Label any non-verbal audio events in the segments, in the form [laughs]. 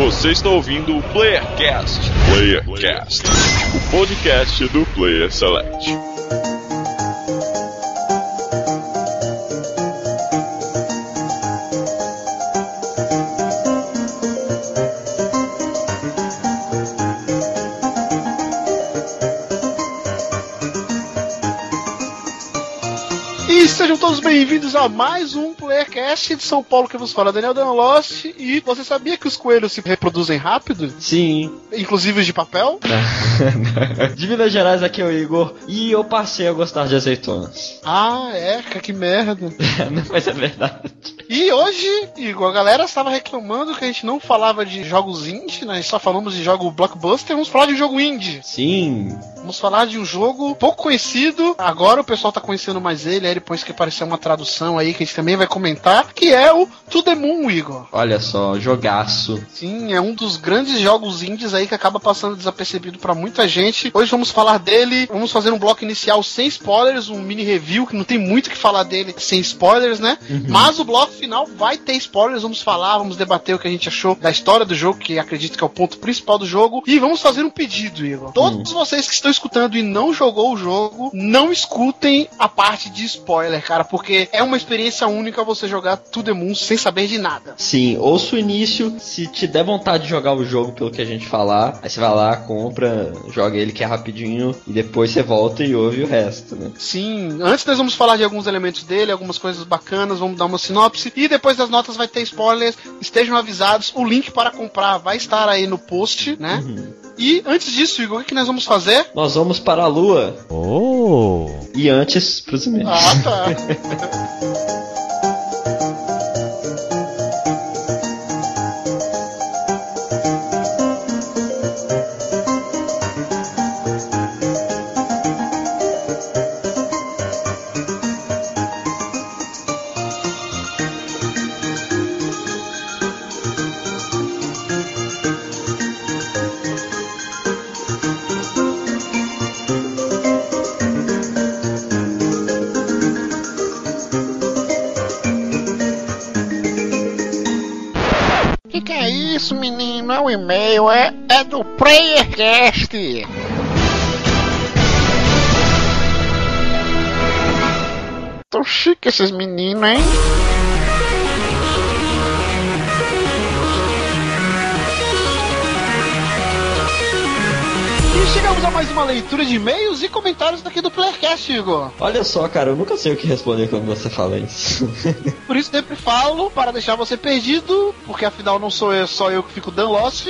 Você está ouvindo o Playercast. Playercast, o podcast do Player Select. E sejam todos bem-vindos a mais um Playercast de São Paulo que vos fala Daniel Danlost. E você sabia que os coelhos se reproduzem rápido? Sim. Inclusive os de papel? [laughs] de Minas Gerais, aqui é o Igor. E eu passei a gostar de azeitonas. Ah, é, que merda. [laughs] Mas é verdade. E hoje, Igor, a galera estava reclamando que a gente não falava de jogos indie, né? Só falamos de jogo blockbuster. Vamos falar de um jogo indie. Sim. Vamos falar de um jogo pouco conhecido. Agora o pessoal tá conhecendo mais ele. Aí depois que aparecer uma tradução aí que a gente também vai comentar. Que é o To The Moon, Igor. Olha só, jogaço. Sim, é um dos grandes jogos indies aí que acaba passando desapercebido para muita gente. Hoje vamos falar dele. Vamos fazer um bloco inicial sem spoilers, um mini review que não tem muito o que falar dele sem spoilers, né? Mas o bloco final vai ter spoilers. Vamos falar, vamos debater o que a gente achou da história do jogo, que acredito que é o ponto principal do jogo. E vamos fazer um pedido, Igor. Todos vocês que estão escutando e não jogou o jogo, não escutem a parte de spoiler, cara, porque é uma experiência única você jogar To The Moon sem saber de nada. Sim, ouça o início. Se te der vontade de jogar o jogo pelo que a gente falar, aí você vai lá, compra, joga ele que é rapidinho e depois você volta e ouve o resto, né? Sim, antes nós vamos falar de alguns elementos dele, algumas coisas bacanas, vamos dar uma sinopse e depois das notas vai ter spoilers. Estejam avisados, o link para comprar vai estar aí no post, né? E antes disso, Igor, o que nós vamos fazer? Nós vamos para a lua. Oh! E antes, pros e-mails. Ah, tá. [laughs] PlayerCast. Tão chique esses meninos, hein? Mais uma leitura de e-mails e comentários daqui do Playercast, Igor. Olha só, cara, eu nunca sei o que responder quando você fala isso. [laughs] Por isso sempre falo, para deixar você perdido, porque afinal não sou eu, só eu que fico dando lost.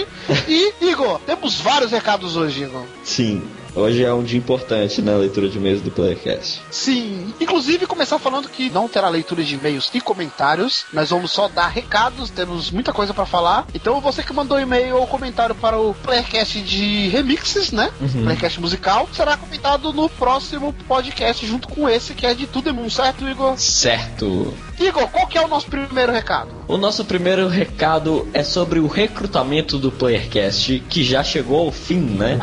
E, Igor, temos vários recados hoje, Igor. Sim. Hoje é um dia importante na leitura de e-mails do Playcast. Sim, inclusive começar falando que não terá leitura de e-mails e comentários. Nós vamos só dar recados, temos muita coisa pra falar. Então você que mandou e-mail ou comentário para o Playcast de remixes, né? Playcast musical, será comentado no próximo podcast junto com esse que é de Tudo Moon, certo, Igor? Certo. Igor, qual que é o nosso primeiro recado? O nosso primeiro recado é sobre o recrutamento do Playercast, que já chegou ao fim, né?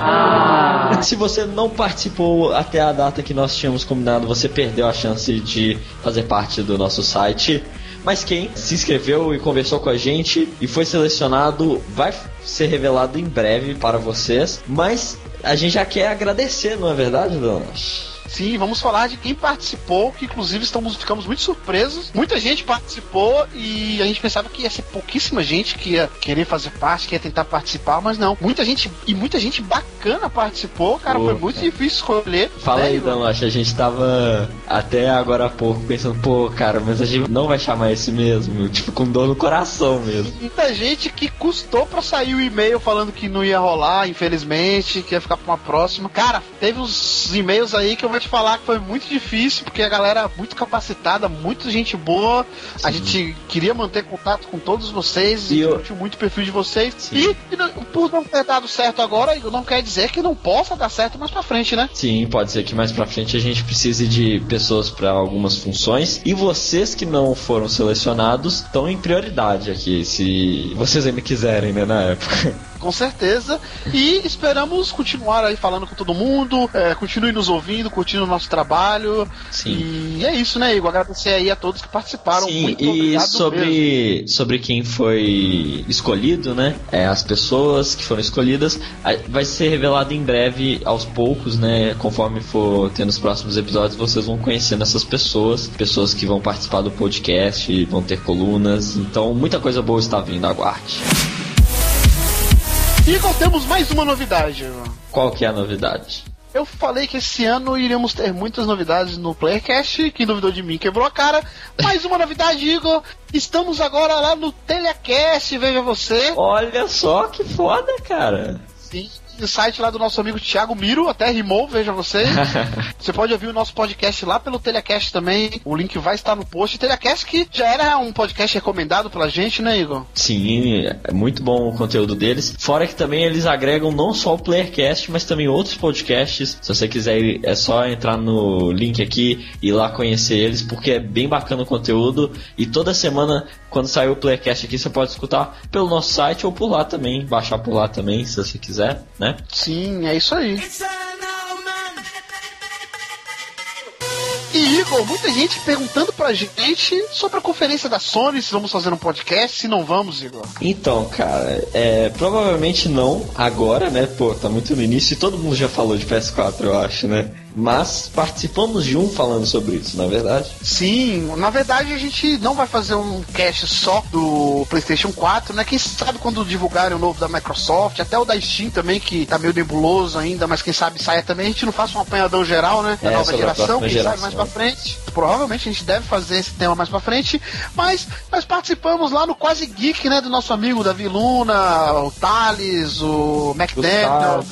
Se você não participou até a data que nós tínhamos combinado, você perdeu a chance de fazer parte do nosso site. Mas quem se inscreveu e conversou com a gente e foi selecionado vai ser revelado em breve para vocês. Mas a gente já quer agradecer, não é verdade, donas? Sim, vamos falar de quem participou, que inclusive estamos, ficamos muito surpresos. Muita gente participou e a gente pensava que ia ser pouquíssima gente que ia querer fazer parte, que ia tentar participar, mas não. Muita gente e muita gente bacana participou, cara. Pô, foi muito cara. difícil escolher. Fala né, aí? Danoche, a gente tava até agora há pouco pensando, pô, cara, mas a gente não vai chamar esse mesmo, tipo, com dor no coração mesmo. Muita gente que custou pra sair o e-mail falando que não ia rolar, infelizmente, que ia ficar pra uma próxima. Cara, teve uns e-mails aí que eu vou te falar que foi muito difícil, porque a galera é muito capacitada, muita gente boa. A gente queria manter contato com todos vocês E e eu- muito o perfil de vocês. Sim. E, e não- por não ter dado certo agora, não quer dizer que não possa dar certo mais pra frente, né? Sim, pode ser que mais pra frente a gente precise de pessoas pra algumas funções. E vocês que não foram selecionados estão em prioridade aqui, se vocês ainda quiserem, né, na época. Com certeza. E esperamos continuar aí falando com todo mundo. É, continue nos ouvindo, curtindo o nosso trabalho. Sim. E é isso, né, Igor? Agradecer aí a todos que participaram. Sim, Muito e sobre, mesmo. sobre quem foi escolhido, né? É, as pessoas que foram escolhidas vai ser revelado em breve, aos poucos, né? Conforme for tendo os próximos episódios, vocês vão conhecendo essas pessoas, pessoas que vão participar do podcast, vão ter colunas. Então, muita coisa boa está vindo, aguarde. Igor, temos mais uma novidade. Qual que é a novidade? Eu falei que esse ano iríamos ter muitas novidades no Playercast. Quem duvidou de mim quebrou a cara. Mais uma novidade, Igor. Estamos agora lá no Telecast, veja você. Olha só que foda, cara. Sim. Site lá do nosso amigo Thiago Miro, até rimou, veja você. [laughs] você pode ouvir o nosso podcast lá pelo Telecast também. O link vai estar no post. Telecast que já era um podcast recomendado pela gente, né, Igor? Sim, é muito bom o conteúdo deles. Fora que também eles agregam não só o Playercast, mas também outros podcasts. Se você quiser, é só entrar no link aqui e ir lá conhecer eles, porque é bem bacana o conteúdo. E toda semana, quando sair o Playercast aqui, você pode escutar pelo nosso site ou por lá também, baixar por lá também, se você quiser, né? Sim, é isso aí. E Igor, muita gente perguntando pra gente sobre a conferência da Sony, se vamos fazer um podcast, se não vamos, Igor. Então, cara, é, provavelmente não agora, né? Pô, tá muito no início e todo mundo já falou de PS4, eu acho, né? Mas participamos de um falando sobre isso, na é verdade. Sim, na verdade a gente não vai fazer um cast só do PlayStation 4, né? Quem sabe quando divulgarem o novo da Microsoft, até o da Steam também, que tá meio nebuloso ainda, mas quem sabe saia também, a gente não faça um apanhadão geral, né? Da É, nova geração, quem sabe geração. mais pra frente. Provavelmente a gente deve fazer esse tema mais pra frente, mas nós participamos lá no Quase Geek, né? Do nosso amigo Davi Luna, o Thales, o McDaniel.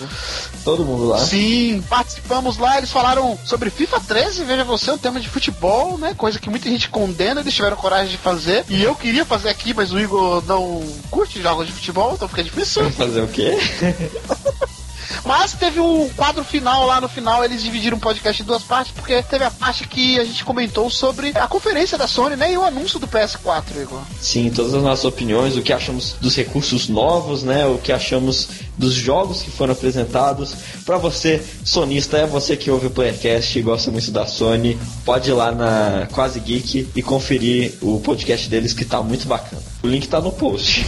Todo mundo lá. Sim, participamos lá, eles falaram sobre FIFA 13, veja você, um tema de futebol, né? Coisa que muita gente condena, eles tiveram coragem de fazer. E eu queria fazer aqui, mas o Igor não curte jogos de futebol, então fica difícil. Fazer o quê? [laughs] Mas teve um quadro final lá no final, eles dividiram o podcast em duas partes, porque teve a parte que a gente comentou sobre a conferência da Sony, né? E o anúncio do PS4, Igor. Sim, todas as nossas opiniões, o que achamos dos recursos novos, né? O que achamos dos jogos que foram apresentados. Pra você, sonista, é você que ouve o Playercast e gosta muito da Sony, pode ir lá na Quase Geek e conferir o podcast deles que tá muito bacana. O link tá no post.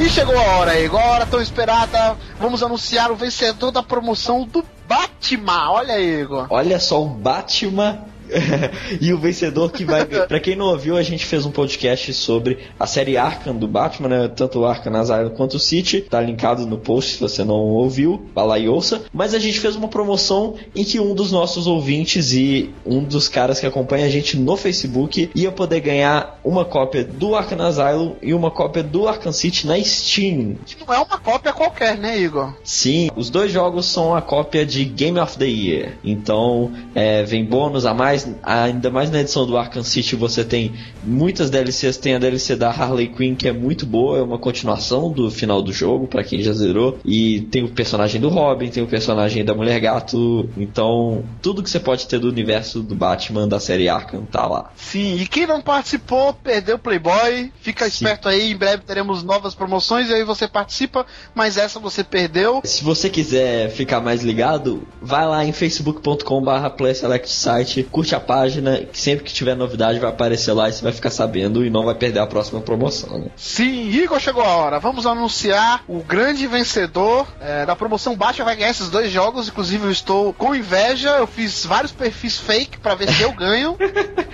E chegou a hora, Igor, a hora tão esperada. Vamos anunciar o vencedor da promoção do Batman. Olha aí, Igor. Olha só o Batman [laughs] e o vencedor que vai. Pra quem não ouviu, a gente fez um podcast sobre a série Arkham do Batman, né? Tanto o Arkham Asylum quanto o City. Tá linkado no post se você não ouviu. Vai lá e ouça. Mas a gente fez uma promoção em que um dos nossos ouvintes e um dos caras que acompanha a gente no Facebook ia poder ganhar uma cópia do Arkham Asylum e uma cópia do Arkham City na Steam. Que não é uma cópia qualquer, né, Igor? Sim, os dois jogos são a cópia de Game of the Year. Então, é, vem bônus a mais. Ainda mais na edição do Arkham City você tem muitas DLCs. Tem a DLC da Harley Quinn que é muito boa, é uma continuação do final do jogo, pra quem já zerou. E tem o personagem do Robin, tem o personagem da Mulher Gato. Então, tudo que você pode ter do universo do Batman da série Arkham tá lá. Sim, e quem não participou, perdeu o Playboy. Fica Sim. esperto aí, em breve teremos novas promoções e aí você participa, mas essa você perdeu. Se você quiser ficar mais ligado, vai lá em facebook.com.br PlaySelectSite, curte a página, que sempre que tiver novidade vai aparecer lá e você vai ficar sabendo e não vai perder a próxima promoção. Né? Sim, Igor, chegou a hora. Vamos anunciar o grande vencedor é, da promoção baixa. Vai ganhar esses dois jogos. Inclusive, eu estou com inveja. Eu fiz vários perfis fake pra ver se eu ganho.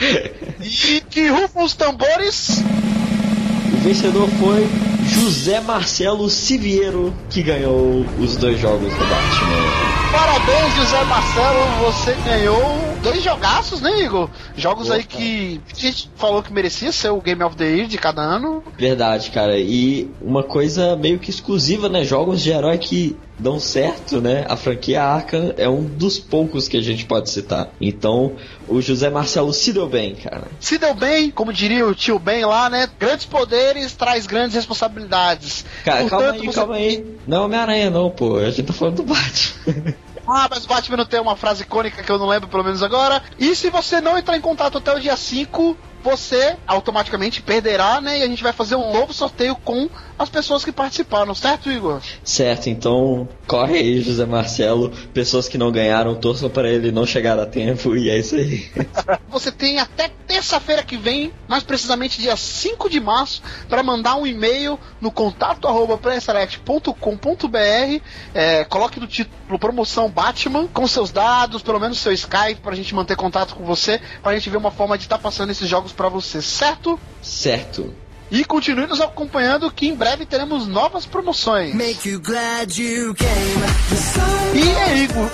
[laughs] e que rufam os tambores. O vencedor foi José Marcelo Siviero, que ganhou os dois jogos do Batman. Parabéns, José Marcelo. Você ganhou dois jogaços, né, Igor? Jogos aí Opa. que a gente falou que merecia ser o Game of the Year de cada ano. Verdade, cara. E uma coisa meio que exclusiva, né? Jogos de herói que dão certo, né? A franquia Arkham é um dos poucos que a gente pode citar. Então, o José Marcelo se deu bem, cara. Se deu bem, como diria o tio Ben lá, né? Grandes poderes traz grandes responsabilidades. Cara, calma Portanto, aí, você- calma aí. Não é Homem-Aranha, não, pô. A gente tá falando do Batman. [laughs] Ah, mas o Batman não tem uma frase icônica que eu não lembro, pelo menos agora. E se você não entrar em contato até o dia 5, você automaticamente perderá, né? E a gente vai fazer um novo sorteio com as pessoas que participaram, certo, Igor? Certo, então corre aí, José Marcelo. Pessoas que não ganharam, torçam para ele não chegar a tempo e é isso aí. [laughs] você tem até terça-feira que vem, mais precisamente dia 5 de março, para mandar um e-mail no contato arroba é, coloque no título promoção Batman com seus dados, pelo menos seu Skype, pra gente manter contato com você, pra gente ver uma forma de estar tá passando esses jogos para você, certo? Certo. E continue nos acompanhando que em breve teremos novas promoções. Make you glad you came. E é Igor.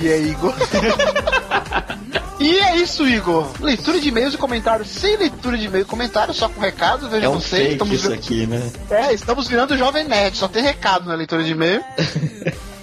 E é Igor. [laughs] E é isso, Igor. Leitura de e-mails e comentários sem leitura de e-mail e comentário, só com recado. Veja é um vocês. estamos isso virando... aqui, né? É, estamos virando jovem nerd, só tem recado na leitura de e-mail. [laughs]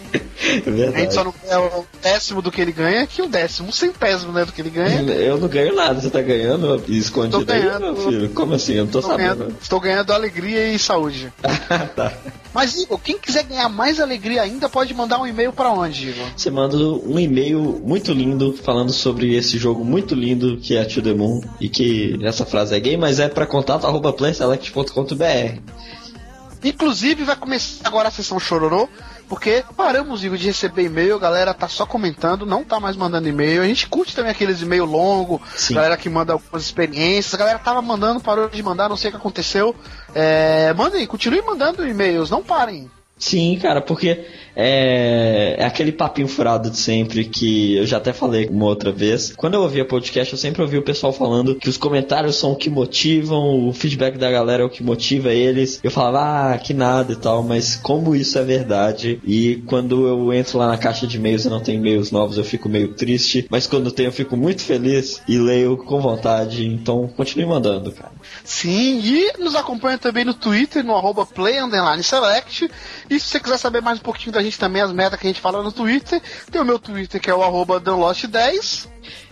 Verdade. A gente só não é o décimo do que ele ganha, que o décimo, centésimo né, do que ele ganha. Eu não ganho nada, você tá ganhando escondido ganhando, aí, meu filho? Como assim? Eu não tô, tô sabendo. Ganhando, estou ganhando alegria e saúde. [laughs] tá. Mas, Igor, quem quiser ganhar mais alegria ainda, pode mandar um e-mail para onde, Igor? Você manda um e-mail muito lindo falando sobre esse jogo muito lindo que é To The Moon e que essa frase é gay, mas é para contato arroba playselect.com.br. Inclusive, vai começar agora a sessão chororô porque paramos, Igor, de receber e-mail, a galera tá só comentando, não tá mais mandando e-mail. A gente curte também aqueles e-mail longo, Sim. galera que manda algumas experiências. A galera tava mandando, parou de mandar, não sei o que aconteceu. É, mandem, continue mandando e-mails, não parem. Sim, cara, porque é, é, aquele papinho furado de sempre que eu já até falei uma outra vez. Quando eu ouvia podcast, eu sempre ouvi o pessoal falando que os comentários são o que motivam, o feedback da galera é o que motiva eles. Eu falava, ah, que nada e tal, mas como isso é verdade, e quando eu entro lá na caixa de e-mails e não tem e-mails novos, eu fico meio triste, mas quando tem, eu fico muito feliz e leio com vontade. Então, continue mandando, cara. Sim, e nos acompanha também no Twitter, no arroba play_select. E se você quiser saber mais um pouquinho da gente também, as metas que a gente fala no Twitter, tem o meu Twitter que é o arroba danlost10.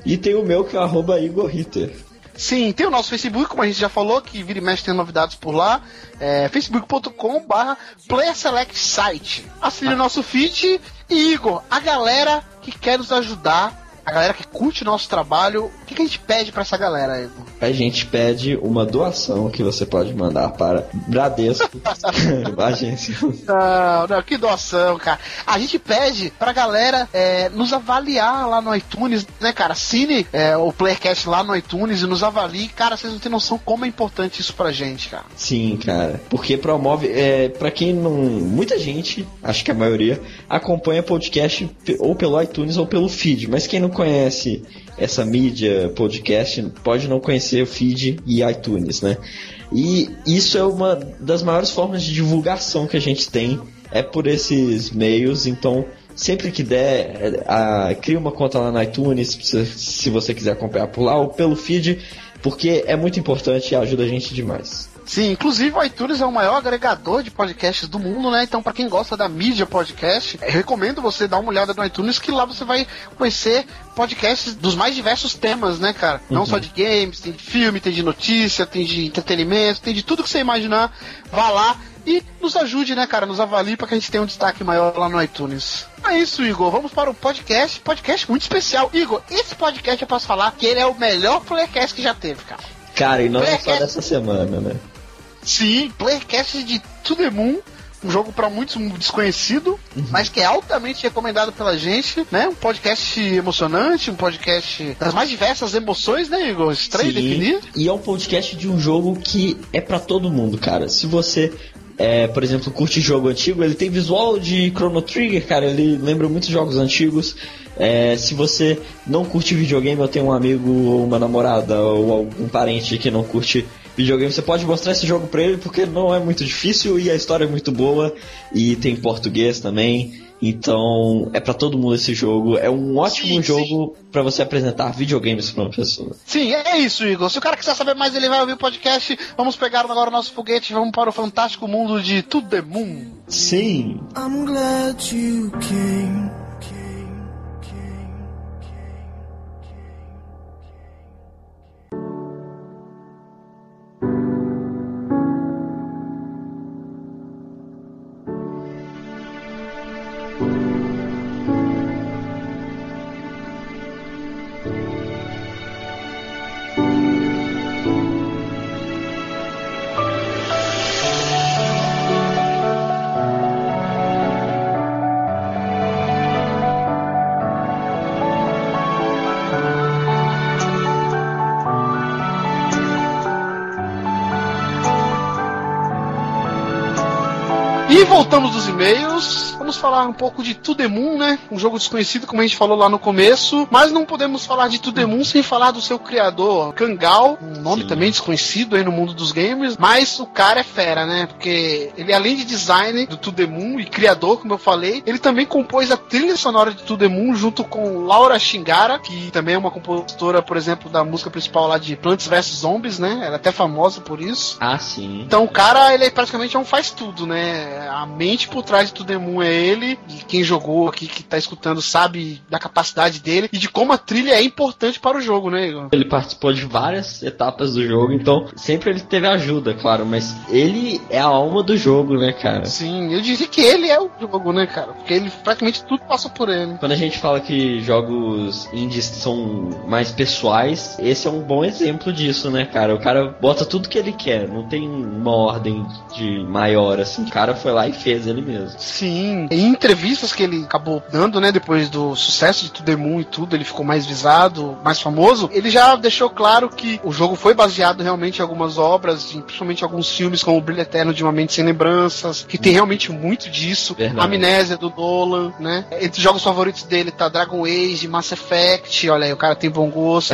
E tem o meu que é o arroba Igor Ritter. Sim, tem o nosso Facebook, como a gente já falou, que vira e mexe tem novidades por lá. É facebook.com barra Site. Assine o nosso feed e Igor, a galera que quer nos ajudar a galera que curte o nosso trabalho, o que, que a gente pede para essa galera, Evo? A gente pede uma doação que você pode mandar para Bradesco, [laughs] [laughs] agência. Não, não, que doação, cara. A gente pede pra galera é, nos avaliar lá no iTunes, né, cara? Assine é, o Playcast lá no iTunes e nos avalie. Cara, vocês não têm noção como é importante isso pra gente, cara. Sim, cara. Porque promove, é, pra quem não. Muita gente, acho que a maioria, acompanha podcast ou pelo iTunes ou pelo feed, mas quem não conhece essa mídia podcast pode não conhecer o feed e iTunes, né? E isso é uma das maiores formas de divulgação que a gente tem é por esses meios, então sempre que der, a, cria uma conta lá no iTunes se você quiser acompanhar por lá ou pelo feed, porque é muito importante e ajuda a gente demais. Sim, inclusive o iTunes é o maior agregador de podcasts do mundo, né? Então, para quem gosta da mídia podcast, eu recomendo você dar uma olhada no iTunes, que lá você vai conhecer podcasts dos mais diversos temas, né, cara? Não uhum. só de games, tem de filme, tem de notícia, tem de entretenimento, tem de tudo que você imaginar. Vá lá e nos ajude, né, cara? Nos avalie para que a gente tenha um destaque maior lá no iTunes. É isso, Igor. Vamos para o podcast. Podcast muito especial. Igor, esse podcast eu posso falar que ele é o melhor playcast que já teve, cara. Cara, e não é só dessa semana, né? Sim, Playercast de To The Moon, um jogo para muitos desconhecido, uhum. mas que é altamente recomendado pela gente, né? Um podcast emocionante, um podcast das mais diversas emoções, né, Igor? Estranho Sim. definir. E é um podcast de um jogo que é para todo mundo, cara. Se você é, por exemplo, curte jogo antigo, ele tem visual de Chrono Trigger, cara, ele lembra muitos jogos antigos. É, se você não curte videogame, eu tenho um amigo ou uma namorada ou algum parente que não curte videogame, você pode mostrar esse jogo pra ele porque não é muito difícil e a história é muito boa e tem português também. Então, é para todo mundo esse jogo. É um ótimo sim, jogo para você apresentar videogames pra uma pessoa. Sim, é isso, Igor. Se o cara quiser saber mais, ele vai ouvir o podcast. Vamos pegar agora o nosso foguete e vamos para o fantástico mundo de To The Moon. Sim. I'm glad you came. Voltamos dos e-mails. Vamos falar um pouco de To The Moon, né? Um jogo desconhecido, como a gente falou lá no começo. Mas não podemos falar de To The Moon sem falar do seu criador, Kangal. Um nome Sim. também desconhecido aí no mundo dos gamers. Mas o cara é fera, né? Porque ele, além de design do To The Moon e criador, como eu falei, ele também compôs a trilha sonora de To The Moon junto com Laura Shingara, que também é uma compositora, por exemplo, da música principal lá de Plants vs Zombies, né? Ela é até famosa por isso. Ah, sim. Então o cara, ele é praticamente é um faz tudo, né? A mente por trás de tudo Moon é ele. E quem jogou aqui, que tá escutando, sabe da capacidade dele e de como a trilha é importante para o jogo, né, Igor? Ele participou de várias etapas do jogo, então sempre ele teve ajuda, claro, mas ele é a alma do jogo, né, cara? Sim, eu diria que ele é o jogo, né, cara? Porque ele praticamente tudo passa por ele. Quando a gente fala que jogos indies são mais pessoais, esse é um bom exemplo disso, né, cara? O cara bota tudo que ele quer, não tem uma ordem de maior, assim. O cara foi lá e fez ele mesmo. Sim. Em entrevistas que ele acabou dando, né, depois do sucesso de To The Moon e tudo, ele ficou mais visado, mais famoso, ele já deixou claro que o jogo foi baseado realmente em algumas obras, principalmente alguns filmes como O Brilho Eterno de Uma Mente Sem Lembranças, que tem realmente muito disso. Verdade. Amnésia do Nolan, né? Entre os jogos favoritos dele tá Dragon Age, Mass Effect, olha aí, o cara tem bom gosto.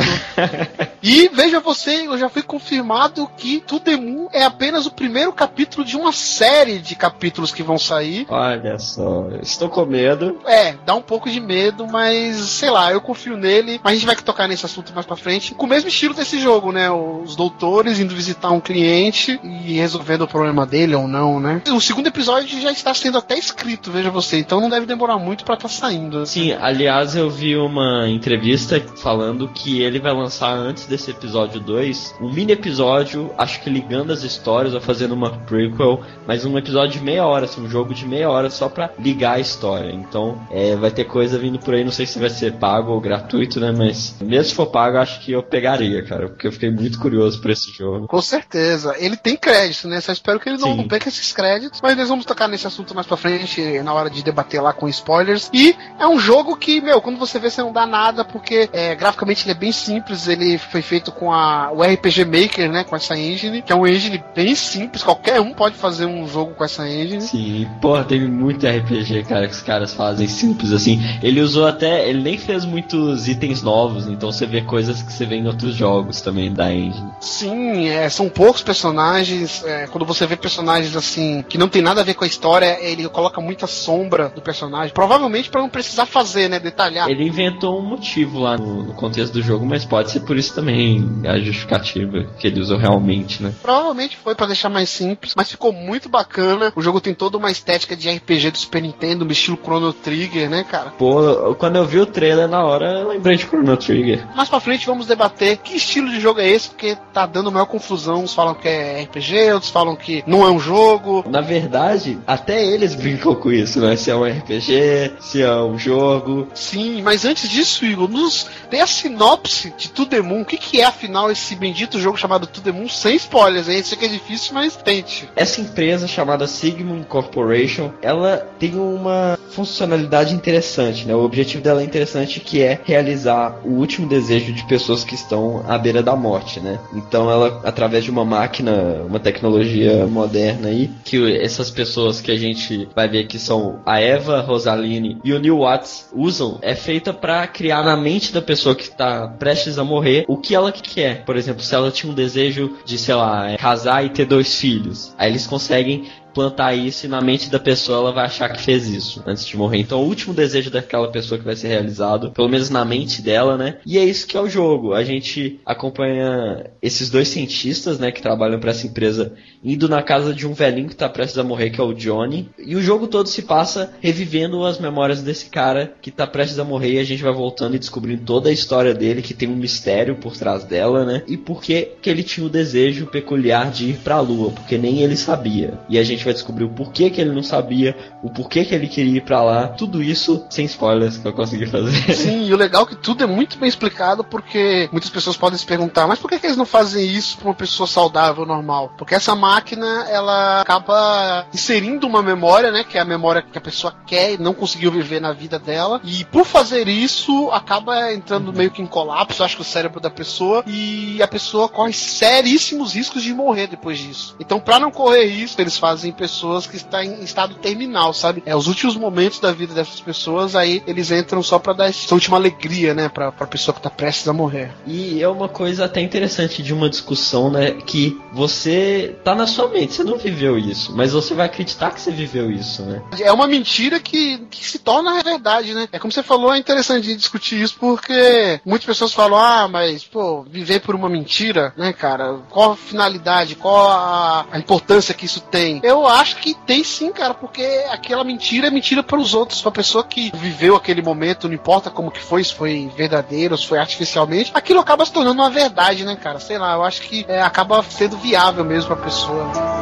[laughs] e veja você, eu já fui confirmado que To The Moon é apenas o primeiro capítulo de uma série de capítulos que vão sair. Olha só, estou com medo. É, dá um pouco de medo, mas sei lá, eu confio nele. Mas a gente vai tocar nesse assunto mais pra frente. Com o mesmo estilo desse jogo, né? Os doutores indo visitar um cliente e resolvendo o problema dele ou não, né? O segundo episódio já está sendo até escrito, veja você. Então não deve demorar muito pra estar saindo. Sim, aliás, eu vi uma entrevista falando que ele vai lançar antes desse episódio 2 um mini episódio, acho que ligando as histórias ou fazendo uma prequel, mas um episódio de meia hora, assim, um jogo de meia hora só pra ligar a história. Então, é, vai ter coisa vindo por aí, não sei se vai ser pago ou gratuito, né? Mas mesmo se for pago, acho que eu pegaria, cara, porque eu fiquei muito curioso por esse jogo. Com certeza. Ele tem crédito, né? Só espero que ele não Sim. perca esses créditos. Mas nós vamos tocar nesse assunto mais pra frente, na hora de debater lá com spoilers. E é um jogo que, meu, quando você vê, você não dá nada, porque é, graficamente ele é bem simples. Ele foi feito com a, o RPG Maker, né? Com essa engine, que é um engine bem simples. Qualquer um pode fazer um jogo com essa engine. Sim, porra, tem muito RPG, cara, que os caras fazem simples assim. Ele usou até. Ele nem fez muitos itens novos, então você vê coisas que você vê em outros jogos também da engine. Sim, é, são poucos personagens. é, quando você vê personagens assim que não tem nada a ver com a história, ele coloca muita sombra do personagem. Provavelmente pra não precisar fazer, né? Detalhar. Ele inventou um motivo lá no, no contexto do jogo, mas pode ser por isso também a justificativa que ele usou realmente, né? Provavelmente foi pra deixar mais simples, mas ficou muito bacana. O jogo tem toda uma estética de RPG do Super Nintendo, um estilo Chrono Trigger, né, cara? Pô, quando eu vi o trailer na hora, eu lembrei de Chrono Trigger. Mais pra frente vamos debater que estilo de jogo é esse, porque tá dando maior confusão. Uns falam que é RPG, outros falam que não é um jogo. Na verdade, até eles brincam com isso, né? Se é um RPG, se é um jogo. Sim, mas antes disso, Igor, nos dê a sinopse de To The Moon. O que, que é, afinal, esse bendito jogo chamado To The Moon sem spoilers, hein? Sei que é difícil, mas tente. Essa empresa chamada Sigmund Corporation, ela tem uma funcionalidade interessante, né? O objetivo dela é interessante que é realizar o último desejo de pessoas que estão à beira da morte, né? Então ela, através de uma máquina, uma tecnologia moderna aí, que essas pessoas que a gente vai ver que são a Eva Rosaline e o Neil Watts usam, é feita para criar na mente da pessoa que está prestes a morrer o que ela quer. Por exemplo, se ela tinha um desejo de, sei lá, casar e ter dois filhos, aí eles conseguem plantar isso e na mente da pessoa ela vai achar que fez isso antes de morrer. Então, o último desejo daquela pessoa que vai ser realizado, pelo menos na mente dela, né? E é isso que é o jogo. A gente acompanha esses dois cientistas, né, que trabalham para essa empresa, indo na casa de um velhinho que tá prestes a morrer, que é o Johnny. E o jogo todo se passa revivendo as memórias desse cara que tá prestes a morrer e a gente vai voltando e descobrindo toda a história dele, que tem um mistério por trás dela, né? E por que que ele tinha o desejo peculiar de ir pra lua, porque nem ele sabia. E a gente vai descobrir o porquê que ele não sabia, o porquê que ele queria ir pra lá, tudo isso sem spoilers que eu consegui fazer. Sim, e o legal é que tudo é muito bem explicado, porque muitas pessoas podem se perguntar, mas por que, que eles não fazem isso pra uma pessoa saudável, normal? Porque essa máquina, ela acaba inserindo uma memória, né? Que é a memória que a pessoa quer e não conseguiu viver na vida dela. E por fazer isso, acaba entrando meio que em colapso, acho que o cérebro da pessoa, e a pessoa corre seríssimos riscos de morrer depois disso. Então, pra não correr isso, eles fazem pessoas que está em estado terminal, sabe? É os últimos momentos da vida dessas pessoas, aí eles entram só para dar essa última alegria, né, pra, pra pessoa que tá prestes a morrer. E é uma coisa até interessante de uma discussão, né, que você tá na sua mente, você não viveu isso, mas você vai acreditar que você viveu isso, né? É uma mentira que, que se torna verdade, né? É como você falou, é interessante discutir isso porque muitas pessoas falam, ah, mas, pô, viver por uma mentira, né, cara? Qual a finalidade, qual a, a importância que isso tem? Eu acho que tem sim, cara, porque aquela mentira é mentira para os outros, pra pessoa que viveu aquele momento, não importa como que foi, se foi verdadeiro, se foi artificialmente, aquilo acaba se tornando uma verdade, né, cara? Sei lá, eu acho que é, acaba sendo viável mesmo pra pessoa.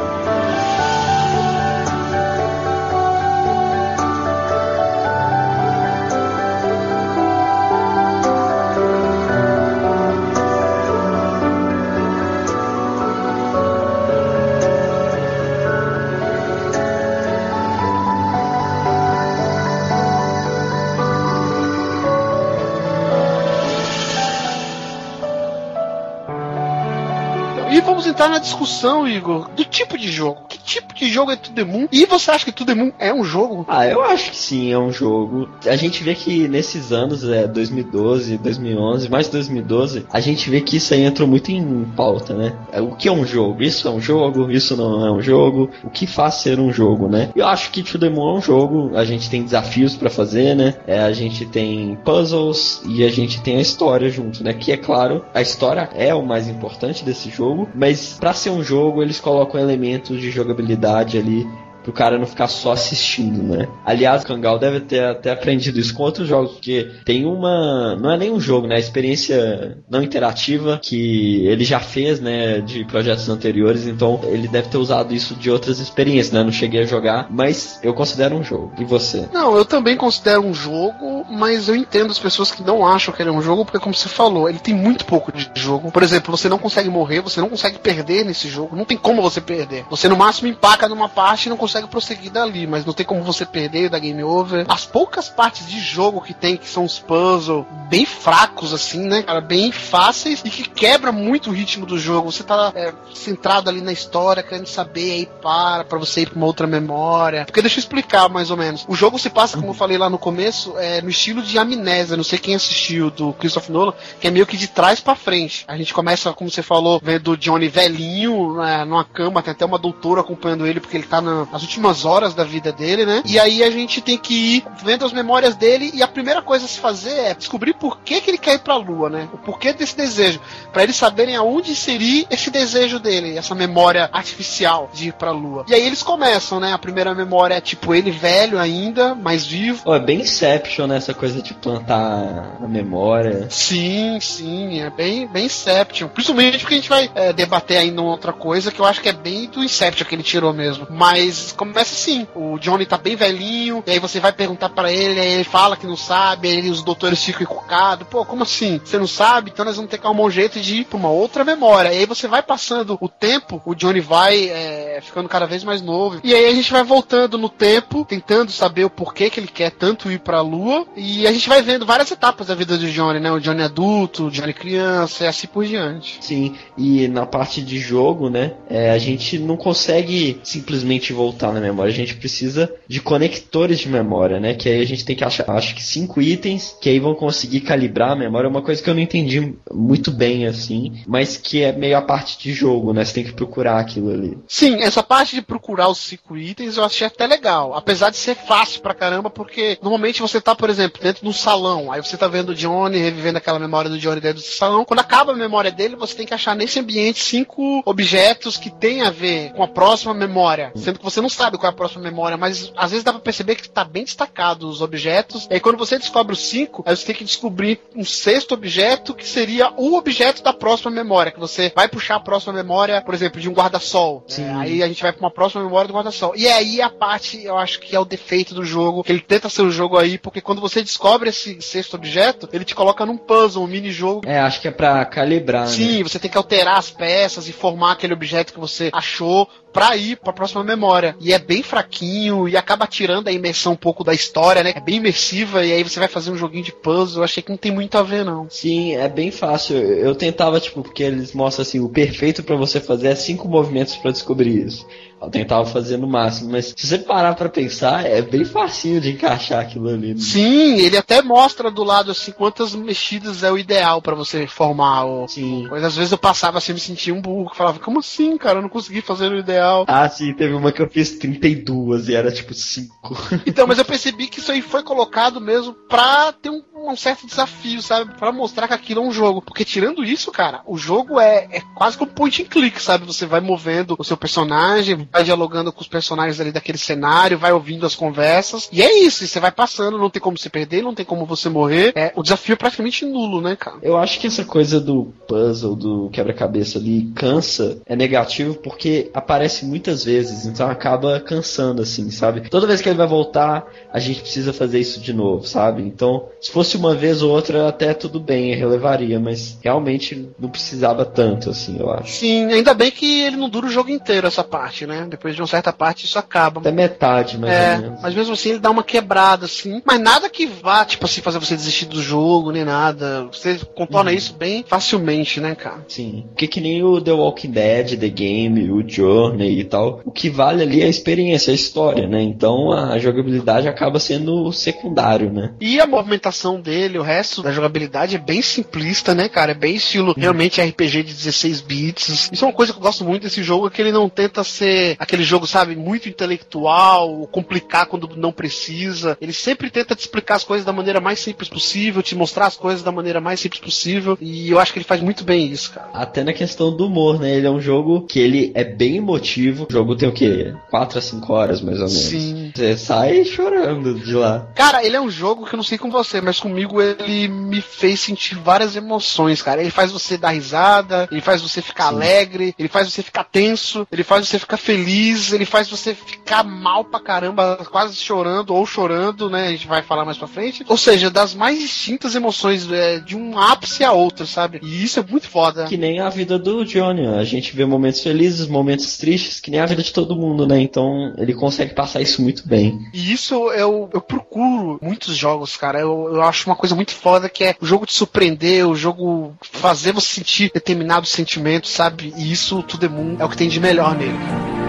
Entrar na discussão, Igor, do tipo de jogo. Que tipo de jogo é To The Moon? E você acha que To The Moon é um jogo? Ah, eu acho que sim, é um jogo. A gente vê que nesses anos, é 2012, 2011, mais 2012, a gente vê que isso aí entrou muito em pauta, né? É, O que é um jogo? Isso é um jogo? Isso não é um jogo? O que faz ser um jogo, né? Eu acho que To The Moon é um jogo. A gente tem desafios pra fazer, né? É, a gente tem puzzles e a gente tem a história junto, né? Que é claro, a história é o mais importante desse jogo, mas pra ser um jogo eles colocam elementos de jogabilidade ali pro cara não ficar só assistindo, né? Aliás, o Kangal deve ter até aprendido isso com outros jogos, porque tem uma. Não é nem um jogo, né? Experiência não interativa que ele já fez, né? De projetos anteriores, então ele deve ter usado isso de outras experiências, né? Não cheguei a jogar, mas eu considero um jogo. E você? Não, eu também considero um jogo, mas eu entendo as pessoas que não acham que ele é um jogo, porque como você falou, ele tem muito pouco de jogo. Por exemplo, você não consegue morrer, você não consegue perder nesse jogo, não tem como você perder. Você no máximo empaca numa parte e não consegue prosseguir dali, mas não tem como você perder da game over. As poucas partes de jogo que tem, que são os puzzles bem fracos, assim, né, cara, bem fáceis e que quebra muito o ritmo do jogo. Você tá é, centrado ali na história, querendo saber, aí para, pra você ir pra uma outra memória. Porque deixa eu explicar mais ou menos. O jogo se passa, como eu falei lá no começo, é, no estilo de amnésia. Não sei quem assistiu do Christopher Nolan, que é meio que de trás pra frente. A gente começa, como você falou, vendo o Johnny velhinho, né, numa cama, tem até uma doutora acompanhando ele, porque ele tá na- nas últimas horas da vida dele, né? E aí a gente tem que ir vendo as memórias dele e a primeira coisa a se fazer é descobrir por que, que ele quer ir pra lua, né? O porquê desse desejo. Pra eles saberem aonde seria esse desejo dele, essa memória artificial de ir pra lua. E aí eles começam, né? A primeira memória é tipo ele velho ainda, mais vivo. Pô, é bem Inception, né? Essa coisa de plantar a memória. Sim, sim, é bem, bem Inception. Principalmente porque a gente vai é, debater ainda outra coisa que eu acho que é bem do Inception que ele tirou mesmo. Mas começa assim: o Johnny tá bem velhinho, e aí você vai perguntar pra ele, aí ele fala que não sabe, aí os doutores ficam encucados. Pô, como assim? Você não sabe? Então nós vamos ter que arrumar um jeito de ir pra uma outra memória. E aí você vai passando o tempo, o Johnny vai é, ficando cada vez mais novo. E aí a gente vai voltando no tempo, tentando saber o porquê que ele quer tanto ir pra lua. E a gente vai vendo várias etapas da vida do Johnny, né? O Johnny adulto, o Johnny criança, e assim por diante. Sim, e na parte de jogo, né? é, a gente não consegue simplesmente voltar na memória. A gente precisa de conectores de memória, né? Que aí a gente tem que achar, acho que cinco itens que aí vão conseguir calibrar a memória. É uma coisa que eu não entendi muito bem assim, mas que é meio a parte de jogo, né? Você tem que procurar aquilo ali. Sim, essa parte de procurar os cinco itens eu achei até legal. Apesar de ser fácil pra caramba, porque normalmente você tá, por exemplo, dentro de um salão, aí você tá vendo o Johnny, revivendo aquela memória do Johnny dentro do salão. Quando acaba a memória dele, você tem que achar nesse ambiente cinco objetos que tem a ver com a próxima memória. Sendo que você não sabe qual é a próxima memória, mas às vezes dá pra perceber que tá bem destacado os objetos. E aí quando você descobre os cinco, aí você tem que descobrir um sexto objeto que seria o objeto da próxima memória. Que você vai puxar a próxima memória, por exemplo, de um guarda-sol. Sim. É, aí a gente vai pra uma próxima memória do guarda-sol. E aí a parte, eu acho que é o defeito do jogo, que ele tenta ser o jogo aí, porque quando você descobre esse sexto objeto, ele te coloca num puzzle, um mini-jogo. É, acho que é pra calibrar, né? Sim, você tem que alterar as peças e formar aquele objeto que você achou pra ir pra próxima memória. E é bem fraquinho e acaba tirando a imersão um pouco da história, né? É bem imersiva e aí você vai fazer um joguinho de puzzle. Eu achei que não tem muito a ver, não. Sim, é bem fácil. Eu tentava, tipo, porque eles mostram assim, o perfeito para você fazer é cinco movimentos para descobrir isso. Eu tentava fazer no máximo, mas se você parar para pensar, é bem facinho de encaixar aquilo ali. Né? Sim, ele até mostra do lado assim quantas mexidas é o ideal para você formar o. Sim. Mas às vezes eu passava assim, me sentia um burro, falava, como assim, cara? Eu não consegui fazer o ideal. Ah, sim, teve uma que eu fiz 32 e era tipo 5. Então, mas eu percebi que isso aí foi colocado mesmo pra ter um, um certo desafio, sabe? Pra mostrar que aquilo é um jogo. Porque tirando isso, cara, o jogo é, é quase como point and click, sabe? Você vai movendo o seu personagem, vai dialogando com os personagens ali daquele cenário, vai ouvindo as conversas. E é isso, você vai passando, não tem como se perder, não tem como você morrer. É, o desafio é praticamente nulo, né, cara? Eu acho que essa coisa do puzzle, do quebra-cabeça ali, cansa, é negativo porque aparece muitas vezes, então acaba cansando, assim, sabe? Toda vez que ele vai voltar, a gente precisa fazer isso de novo, sabe? Então, se fosse uma vez ou outra, até tudo bem, relevaria, mas realmente não precisava tanto, assim, eu acho. Sim, ainda bem que ele não dura o jogo inteiro, essa parte, né? Depois de uma certa parte, isso acaba. Até metade, mais é, ou menos. mas mesmo assim ele dá uma quebrada, assim. Mas nada que vá, tipo assim, fazer você desistir do jogo, nem nada. Você contorna Uhum. isso bem facilmente, né, cara? Sim. Porque que nem o The Walking Dead, The Game, o Journey e tal. O que vale ali é a experiência, a história, né? Então a jogabilidade acaba sendo secundário, né? E a movimentação dele, o resto da jogabilidade é bem simplista, né, cara? É bem estilo realmente RPG de 16 bits. Isso é uma coisa que eu gosto muito desse jogo, é que ele não tenta ser aquele jogo, sabe, muito intelectual, complicar quando não precisa. Ele sempre tenta te explicar as coisas da maneira mais simples possível, te mostrar as coisas da maneira mais simples possível. E eu acho que ele faz muito bem isso, cara. Até na questão do humor, né? Ele é um jogo que ele é bem emotivo. O jogo tem o quê? 4 a 5 horas, mais ou menos. Sim. Você sai chorando de lá. Cara, ele é um jogo que eu não sei com você, mas comigo ele me fez sentir várias emoções, cara. Ele faz você dar risada, ele faz você ficar Sim. alegre, ele faz você ficar tenso, ele faz você ficar feliz, ele faz você ficar mal pra caramba, quase chorando ou chorando, né? A gente vai falar mais pra frente. Ou seja, das mais distintas emoções, é, de um ápice a outro, sabe? E isso é muito foda. Que nem a vida do Johnny. A gente vê momentos felizes, momentos tristes, que nem a vida de todo mundo, né? Então ele consegue passar isso muito bem. E isso eu, eu procuro muitos jogos, cara. Eu, eu acho uma coisa muito foda que é o jogo te surpreender, o jogo fazer você sentir determinados sentimentos, sabe? E isso, To The Moon, é o que tem de melhor nele.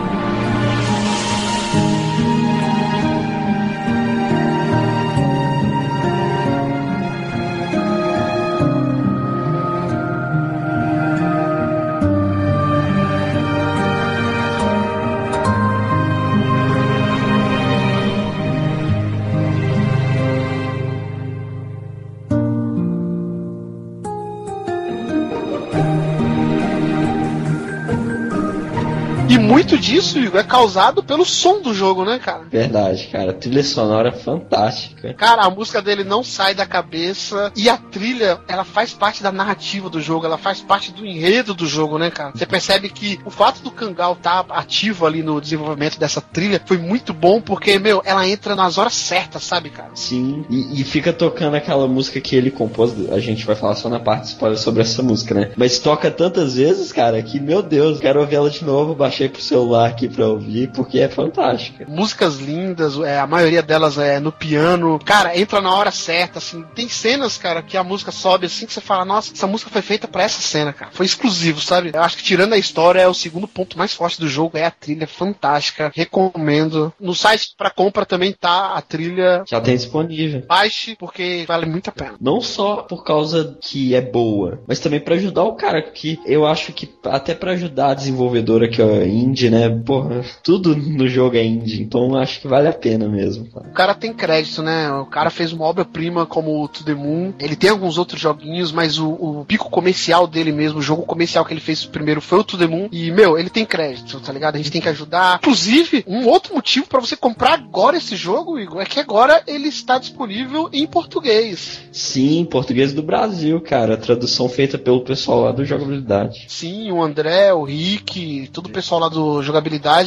Disso, Igor, é causado pelo som do jogo, né, cara? Verdade, cara. Trilha sonora fantástica. Cara, a música dele não sai da cabeça e a trilha, ela faz parte da narrativa do jogo, ela faz parte do enredo do jogo, né, cara? Você percebe que o fato do Kangal estar ativo ali no desenvolvimento dessa trilha foi muito bom porque, meu, ela entra nas horas certas, sabe, cara? Sim, e, e fica tocando aquela música que ele compôs. A gente vai falar só na parte spoiler sobre essa música, né? Mas toca tantas vezes, cara, que, meu Deus, quero ouvir ela de novo. Baixei pro celular aqui pra ouvir, porque é fantástica. Músicas lindas, é, a maioria delas é no piano. Cara, entra na hora certa, assim. Tem cenas, cara, que a música sobe assim que você fala, nossa, essa música foi feita pra essa cena, cara. Foi exclusivo, sabe? Eu acho que tirando a história, é o segundo ponto mais forte do jogo, é a trilha fantástica. Recomendo. No site pra compra também tá a trilha. Já tem disponível. Baixe, porque vale muito a pena. Não só por causa que é boa, mas também pra ajudar o cara, que eu acho que até pra ajudar a desenvolvedora que é indie, né? Porra, tudo no jogo é indie, então acho que vale a pena mesmo. cara. O cara tem crédito, né? O cara fez uma obra-prima como o To The Moon. Ele tem alguns outros joguinhos, mas o, o pico comercial dele mesmo, o jogo comercial que ele fez primeiro foi o To The Moon. E, meu, ele tem crédito, tá ligado? A gente tem que ajudar. Inclusive, um outro motivo pra você comprar agora esse jogo, Igor, é que agora ele está disponível em português. Sim, português do Brasil, cara. Tradução feita pelo pessoal lá do Jogabilidade. Sim, o André, o Rick, todo o pessoal pessoal lá do jogabilidade.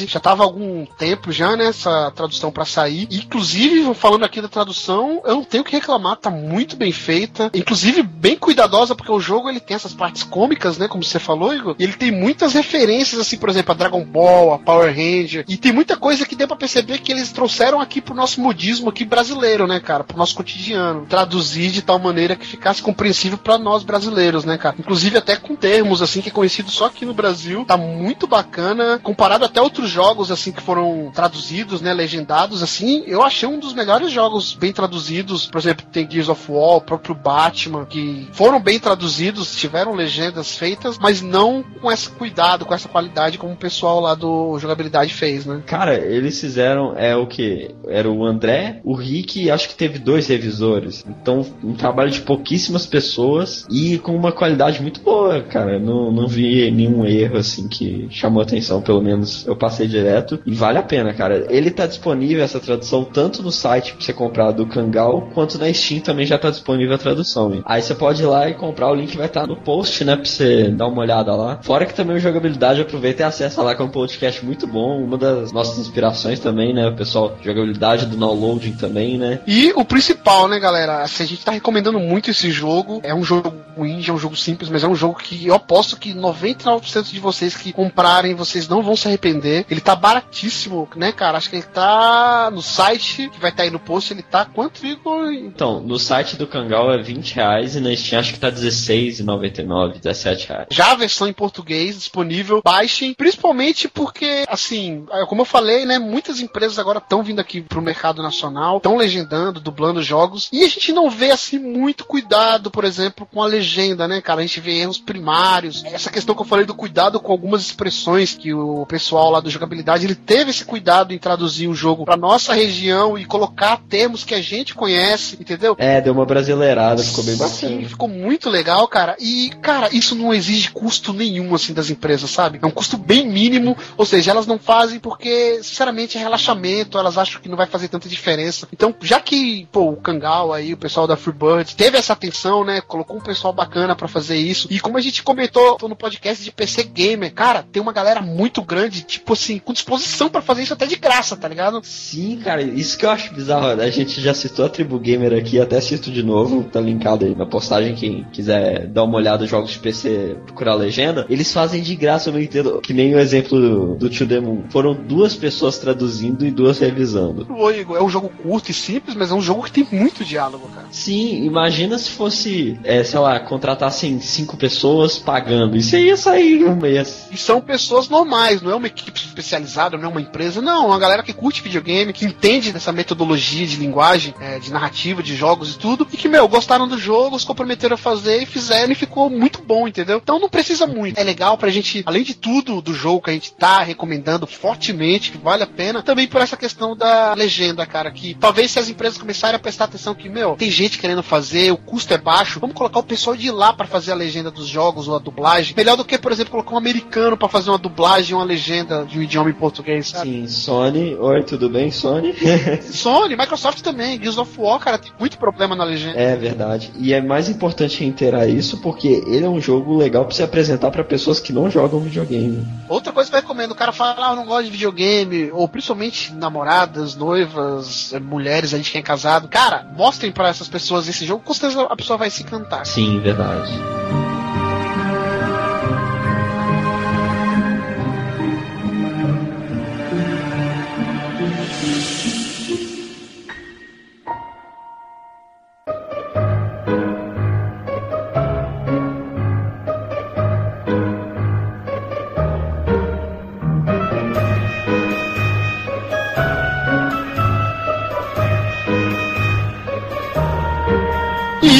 Já tava há algum tempo já, né? Essa tradução para sair. Inclusive, falando aqui da tradução, eu não tenho que reclamar, tá muito bem feita. Inclusive, bem cuidadosa, porque o jogo ele tem essas partes cômicas, né? Como você falou, Igor. E ele tem muitas referências, assim, por exemplo, a Dragon Ball, a Power Ranger. E tem muita coisa que deu pra perceber que eles trouxeram aqui pro nosso modismo aqui brasileiro, né, cara? Pro nosso cotidiano. Traduzir de tal maneira que ficasse compreensível para nós brasileiros, né, cara? Inclusive até com termos, assim, que é conhecido só aqui no Brasil. Tá muito bacana. Comparado até outros jogos, assim, que foram traduzidos, né, legendados, assim, eu achei um dos melhores jogos bem traduzidos. Por exemplo, tem Gears of War, o próprio Batman, que foram bem traduzidos, tiveram legendas feitas, mas não com esse cuidado, com essa qualidade como o pessoal lá do jogabilidade fez, né? Cara, eles fizeram é o que era o André, o Rick, acho que teve dois revisores. Então, um trabalho de pouquíssimas pessoas e com uma qualidade muito boa, cara. Não, não vi nenhum erro assim que chamou atenção, pelo menos eu passei direto e vale a pena, cara. Ele tá disponível essa tradução tanto no site pra você comprar do Kangal, quanto na Steam também já tá disponível a tradução. Hein? Aí você pode ir lá e comprar, o link vai estar tá no post, né, pra você dar uma olhada lá. Fora que também o jogabilidade aproveita e acessa lá que é um podcast muito bom, uma das nossas inspirações também, né, pessoal jogabilidade do downloading também, né? E o principal, né, galera, se a gente tá recomendando muito esse jogo, é um jogo indie, é um jogo simples, mas é um jogo que eu aposto que 99% de vocês que comprarem, vocês não vão se arrepender. Ele tá baratíssimo, né, cara? Acho que ele tá no site, que vai estar tá aí no post, ele tá quanto, Igor? Então, no site do Kangal é 20 reais e na Steam acho que tá 16,99, 17 reais. Já a versão em português disponível, baixem, principalmente porque, assim, como eu falei, né, muitas empresas agora estão vindo aqui pro mercado nacional, estão legendando, dublando jogos, e a gente não vê, assim, muito cuidado, por exemplo, com a legenda, né, cara? A gente vê erros primários. Essa questão que eu falei do cuidado com algumas expressões que o pessoal lá do jogabilidade, ele teve esse cuidado em traduzir o jogo pra nossa região e colocar termos que a gente conhece, entendeu? É, deu uma brasileirada, ficou bem bacana. Sim, ficou muito legal, cara. E, cara, isso não exige custo nenhum, assim, das empresas, sabe? É um custo bem mínimo, ou seja, elas não fazem porque, sinceramente, é relaxamento, elas acham que não vai fazer tanta diferença. Então, já que, pô, o Kangal aí, o pessoal da Freebird, teve essa atenção, né? Colocou um pessoal bacana para fazer isso. E como a gente comentou no podcast de PC Gamer, cara, tem uma galera muito grande, tipo assim, com disposição para fazer isso até de graça, tá ligado? Sim, cara, isso que eu acho bizarro. Né? A gente já citou a Tribu Gamer aqui, até cito de novo, tá linkado aí na postagem. Quem quiser dar uma olhada nos jogos de PC, procurar a legenda. Eles fazem de graça, eu não entendo. Que nem o exemplo do, do Tio Demon. Foram duas pessoas traduzindo e duas revisando. É um jogo curto e simples, mas é um jogo que tem muito diálogo, cara. Sim, imagina se fosse, é, sei lá, contratassem cinco pessoas pagando. Isso ia sair um mês. E são pessoas normais, não é uma equipe especializada, não é uma empresa, não. Uma galera que curte videogame, que entende dessa metodologia de linguagem, é, de narrativa, de jogos e tudo, e que, meu, gostaram do jogo, se comprometeram a fazer e fizeram e ficou muito bom, entendeu? Então não precisa muito. É legal pra gente, além de tudo do jogo que a gente tá recomendando fortemente, que vale a pena, também por essa questão da legenda, cara, que talvez se as empresas começarem a prestar atenção que, meu, tem gente querendo fazer, o custo é baixo, vamos colocar o pessoal de lá para fazer a legenda dos jogos ou a dublagem. Melhor do que, por exemplo, colocar um americano para fazer uma dublagem, uma legenda de um idioma em português, sabe? Sim, Sony. Oi, tudo bem, Sony? [laughs] Sony, Microsoft também. Gears of War, cara, tem muito problema na legenda. É verdade. E é mais importante reiterar isso porque ele é um jogo legal para se apresentar para pessoas que não jogam videogame. Outra coisa que eu recomendo, o cara fala, ah, eu não gosto de videogame, ou principalmente namoradas, noivas, mulheres, a gente que é casado. Cara, mostrem para essas pessoas esse jogo, com certeza a pessoa vai se cantar. Sim, verdade.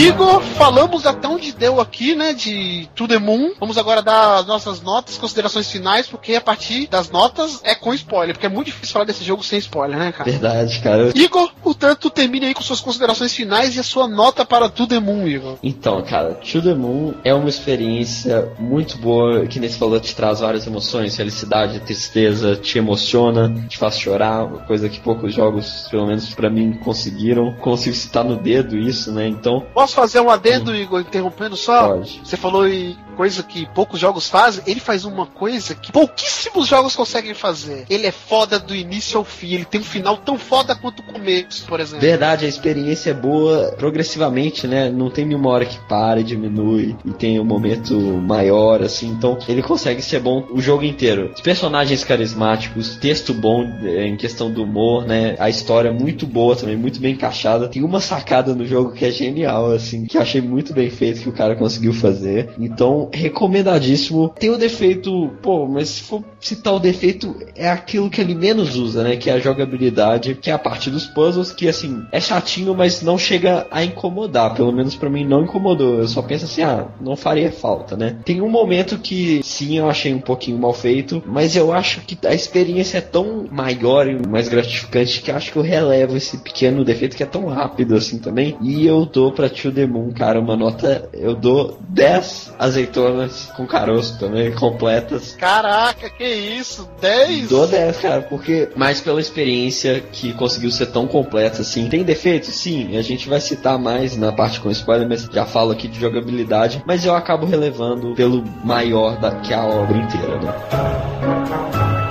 Igor, falamos até onde deu aqui, né, de To The Moon. Vamos agora dar as nossas notas, considerações finais, porque a partir das notas é com spoiler, porque é muito difícil falar desse jogo sem spoiler, né, cara? Verdade, cara. Igor, portanto, termine aí com suas considerações finais e a sua nota para To The Moon, Igor. Então, cara, To The Moon é uma experiência muito boa, que nesse falou te traz várias emoções, felicidade, tristeza, te emociona, te faz chorar, uma coisa que poucos jogos, pelo menos para mim, conseguiram. Consigo citar no dedo isso, né? Então, Posso fazer um adendo, Igor, interrompendo só? Pode. Você falou em coisa que poucos jogos fazem, ele faz uma coisa que pouquíssimos jogos conseguem fazer. Ele é foda do início ao fim, ele tem um final tão foda quanto o começo, por exemplo. Verdade, a experiência é boa progressivamente, né? Não tem nenhuma hora que para e diminui e tem um momento maior, assim. Então ele consegue ser bom o jogo inteiro. Os personagens carismáticos, texto bom é, em questão do humor, né? A história é muito boa também, muito bem encaixada. Tem uma sacada no jogo que é genial, assim, que achei muito bem feito que o cara conseguiu fazer. Então, recomendadíssimo. Tem o defeito, pô, mas se for citar o defeito, é aquilo que ele menos usa, né? Que é a jogabilidade, que é a parte dos puzzles, que assim, é chatinho, mas não chega a incomodar. Pelo menos para mim não incomodou. Eu só penso assim, ah, não faria falta, né? Tem um momento que sim, eu achei um pouquinho mal feito, mas eu acho que a experiência é tão maior e mais gratificante que acho que eu relevo esse pequeno defeito que é tão rápido assim também. E eu dou pra Tio The Moon, cara, uma nota. Eu dou 10 azeitonas com caroço também, completas. Caraca, que isso? 10? Dou 10, cara, porque mais pela experiência que conseguiu ser tão completa assim. Tem defeitos? Sim, a gente vai citar mais na parte com spoiler, mas já falo aqui de jogabilidade. Mas eu acabo relevando pelo maior da, que a obra inteira, né?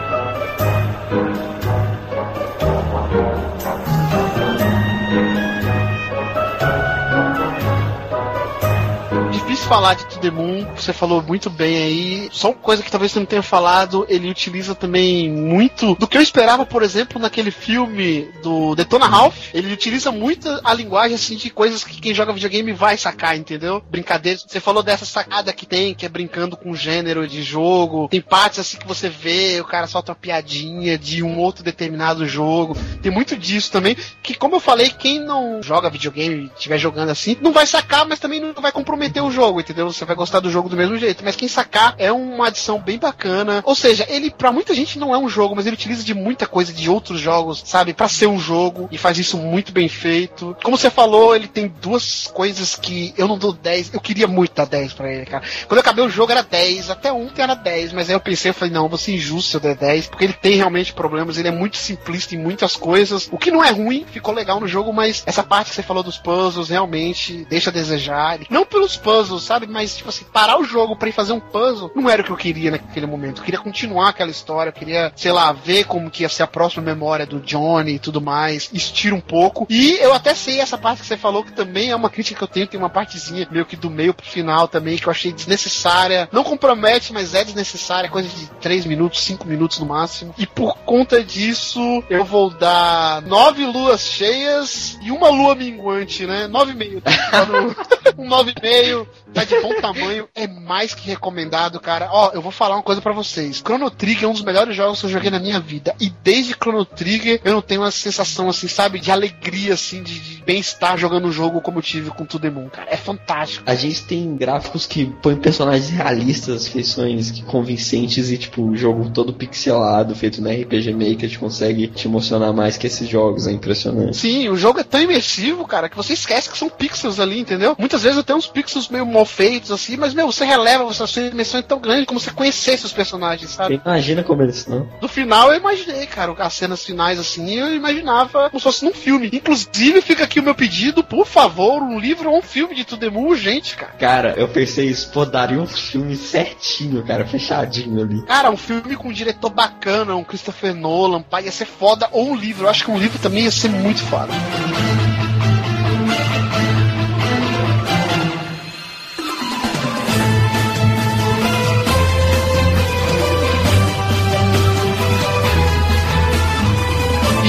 Falar de To The Moon, você falou muito bem aí. Só uma coisa que talvez você não tenha falado, ele utiliza também muito do que eu esperava, por exemplo, naquele filme do Detona Ralph. Ele utiliza muito a linguagem assim de coisas que quem joga videogame vai sacar, entendeu? Brincadeiras. Você falou dessa sacada que tem, que é brincando com gênero de jogo. Tem partes assim que você vê, o cara solta uma piadinha de um outro determinado jogo. Tem muito disso também, que como eu falei, quem não joga videogame, estiver jogando assim, não vai sacar, mas também não vai comprometer o jogo, entendeu? Você vai gostar do jogo do mesmo jeito. Mas quem sacar é uma adição bem bacana. Ou seja, ele para muita gente não é um jogo, mas ele utiliza de muita coisa de outros jogos, sabe, para ser um jogo e faz isso muito bem feito. Como você falou, ele tem duas coisas que eu não dou 10. Eu queria muito dar 10 para ele, cara. Quando eu acabei o jogo era 10, até ontem era 10, mas aí eu pensei, eu falei, não, vou ser injusto se eu der 10, porque ele tem realmente problemas, ele é muito simplista em muitas coisas. O que não é ruim, ficou legal no jogo, mas essa parte que você falou dos puzzles realmente deixa a desejar. Não pelos puzzles, sabe? Mas, tipo assim, parar o jogo para ir fazer um puzzle não era o que eu queria naquele momento. Eu queria continuar aquela história, eu queria, sei lá, ver como que ia ser a próxima memória do Johnny e tudo mais. Isso tira um pouco. E eu até sei essa parte que você falou, que também é uma crítica que eu tenho, tem uma partezinha meio que do meio pro final também, que eu achei desnecessária. Não compromete, mas é desnecessária, coisa de 3 minutos, 5 minutos no máximo. E por conta disso, eu vou dar nove luas cheias e uma lua minguante, né? Nove e meio. [laughs] um nove e meio, tá de bom tamanho, é mais que recomendado, cara. Ó, eu vou falar uma coisa para vocês. Chrono Trigger é um dos melhores jogos que eu joguei na minha vida. E desde Chrono Trigger eu não tenho uma sensação assim, sabe, de alegria, assim, de, de bem-estar jogando um jogo como eu tive com To The Moon, cara. É fantástico. A gente tem gráficos que põem personagens realistas, feições que convincentes e, tipo, o jogo todo pixelado, feito na RPG Maker, gente consegue te emocionar mais que esses jogos, é impressionante. Sim, o jogo é tão imersivo, cara, que você esquece que são pixels ali, entendeu? Muitas vezes eu tenho uns pixels meio mal feitos, assim, mas, meu, você releva, a sua imersão é tão grande como você conhecesse os personagens, sabe? Você imagina como eles estão. No final eu imaginei, cara, as cenas finais, assim, eu imaginava como se fosse num filme. Inclusive, fica aqui o meu pedido, por favor, um livro ou um filme de Moon urgente, cara. Cara, eu pensei isso, pô, daria um filme certinho, cara, fechadinho ali. Cara, um filme com um diretor bacana, um Christopher Nolan, pai, ia ser foda, ou um livro. Eu acho que um livro também ia ser muito foda.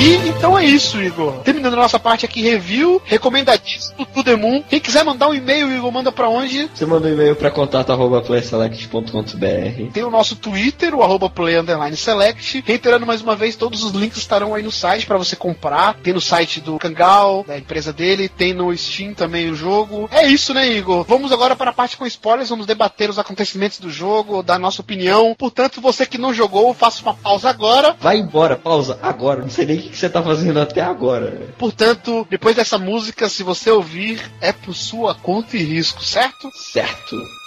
E então é isso, Igor. Terminando a nossa parte aqui, review, recomendadíssimo To The Moon. Quem quiser mandar um e-mail, Igor, manda pra onde? Você manda um e-mail pra contato.playselect.com.br Tem o nosso Twitter, o arroba play select. Reiterando mais uma vez, todos os links estarão aí no site para você comprar. Tem no site do Kangal, da empresa dele, tem no Steam também o jogo. É isso, né, Igor? Vamos agora para a parte com spoilers, vamos debater os acontecimentos do jogo, dar nossa opinião. Portanto, você que não jogou, faça uma pausa agora. Vai embora, pausa agora. Não sei nem o que você tá fazendo até agora. Portanto, depois dessa música, se você ouvir, é por sua conta e risco, certo? Certo.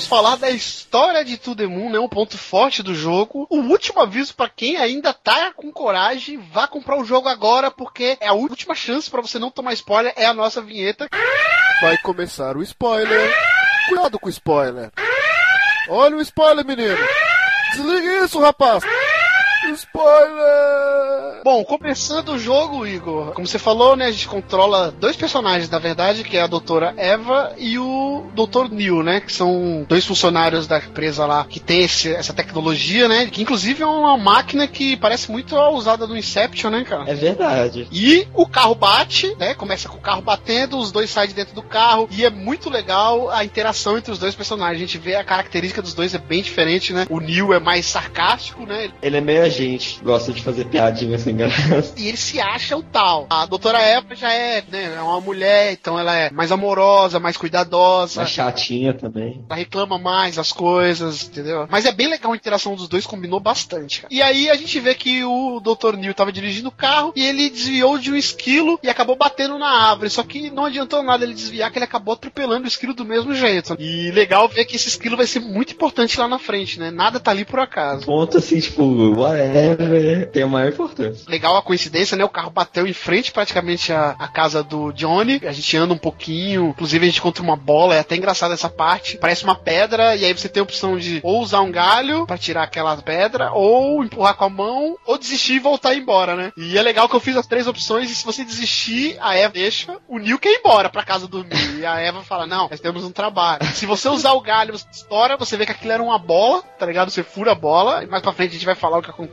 Vamos falar da história de To The Moon, né? Um ponto forte do jogo. O último aviso para quem ainda tá com coragem, vá comprar o jogo agora, porque é a última chance para você não tomar spoiler, é a nossa vinheta. Vai começar o spoiler. Cuidado com o spoiler. Olha o spoiler, menino. Desliga isso, rapaz. Spoiler! Bom, começando o jogo, Igor, como você falou, né, a gente controla dois personagens, na verdade, que é a doutora Eva e o doutor Neil, né, que são dois funcionários da empresa lá que tem esse, essa tecnologia, né, que inclusive é uma máquina que parece muito a usada no Inception, né, cara? É verdade. E o carro bate, né, começa com o carro batendo, os dois saem de dentro do carro e é muito legal a interação entre os dois personagens. A gente vê a característica dos dois é bem diferente, né? O Neil é mais sarcástico, né? Ele é meio gente, gosta de fazer piadinha sem graça. E ele se acha o tal. A doutora Eva já é, né, é uma mulher, então ela é mais amorosa, mais cuidadosa. Mais chatinha também. Ela reclama mais as coisas, entendeu? Mas é bem legal a interação dos dois, combinou bastante. Cara. E aí a gente vê que o Dr. Neil tava dirigindo o carro e ele desviou de um esquilo e acabou batendo na árvore. Só que não adiantou nada ele desviar, que ele acabou atropelando o esquilo do mesmo jeito. E legal ver que esse esquilo vai ser muito importante lá na frente, né? Nada tá ali por acaso. Ponto assim, tipo, whatever, tem a maior importância. Legal a coincidência, né? O carro bateu em frente praticamente à, casa do Johnny. A gente anda um pouquinho, inclusive a gente encontra uma bola, é até engraçado essa parte. Parece uma pedra, e aí você tem a opção de ou usar um galho para tirar aquela pedra, ou empurrar com a mão, ou desistir e voltar embora, né? E é legal que eu fiz as três opções, e se você desistir, a Eva deixa, o Neil quer ir embora pra casa dormir. E a Eva fala: Não, nós temos um trabalho. Se você usar o galho, você estoura, você vê que aquilo era uma bola, tá ligado? Você fura a bola, e mais pra frente a gente vai falar o que acontece.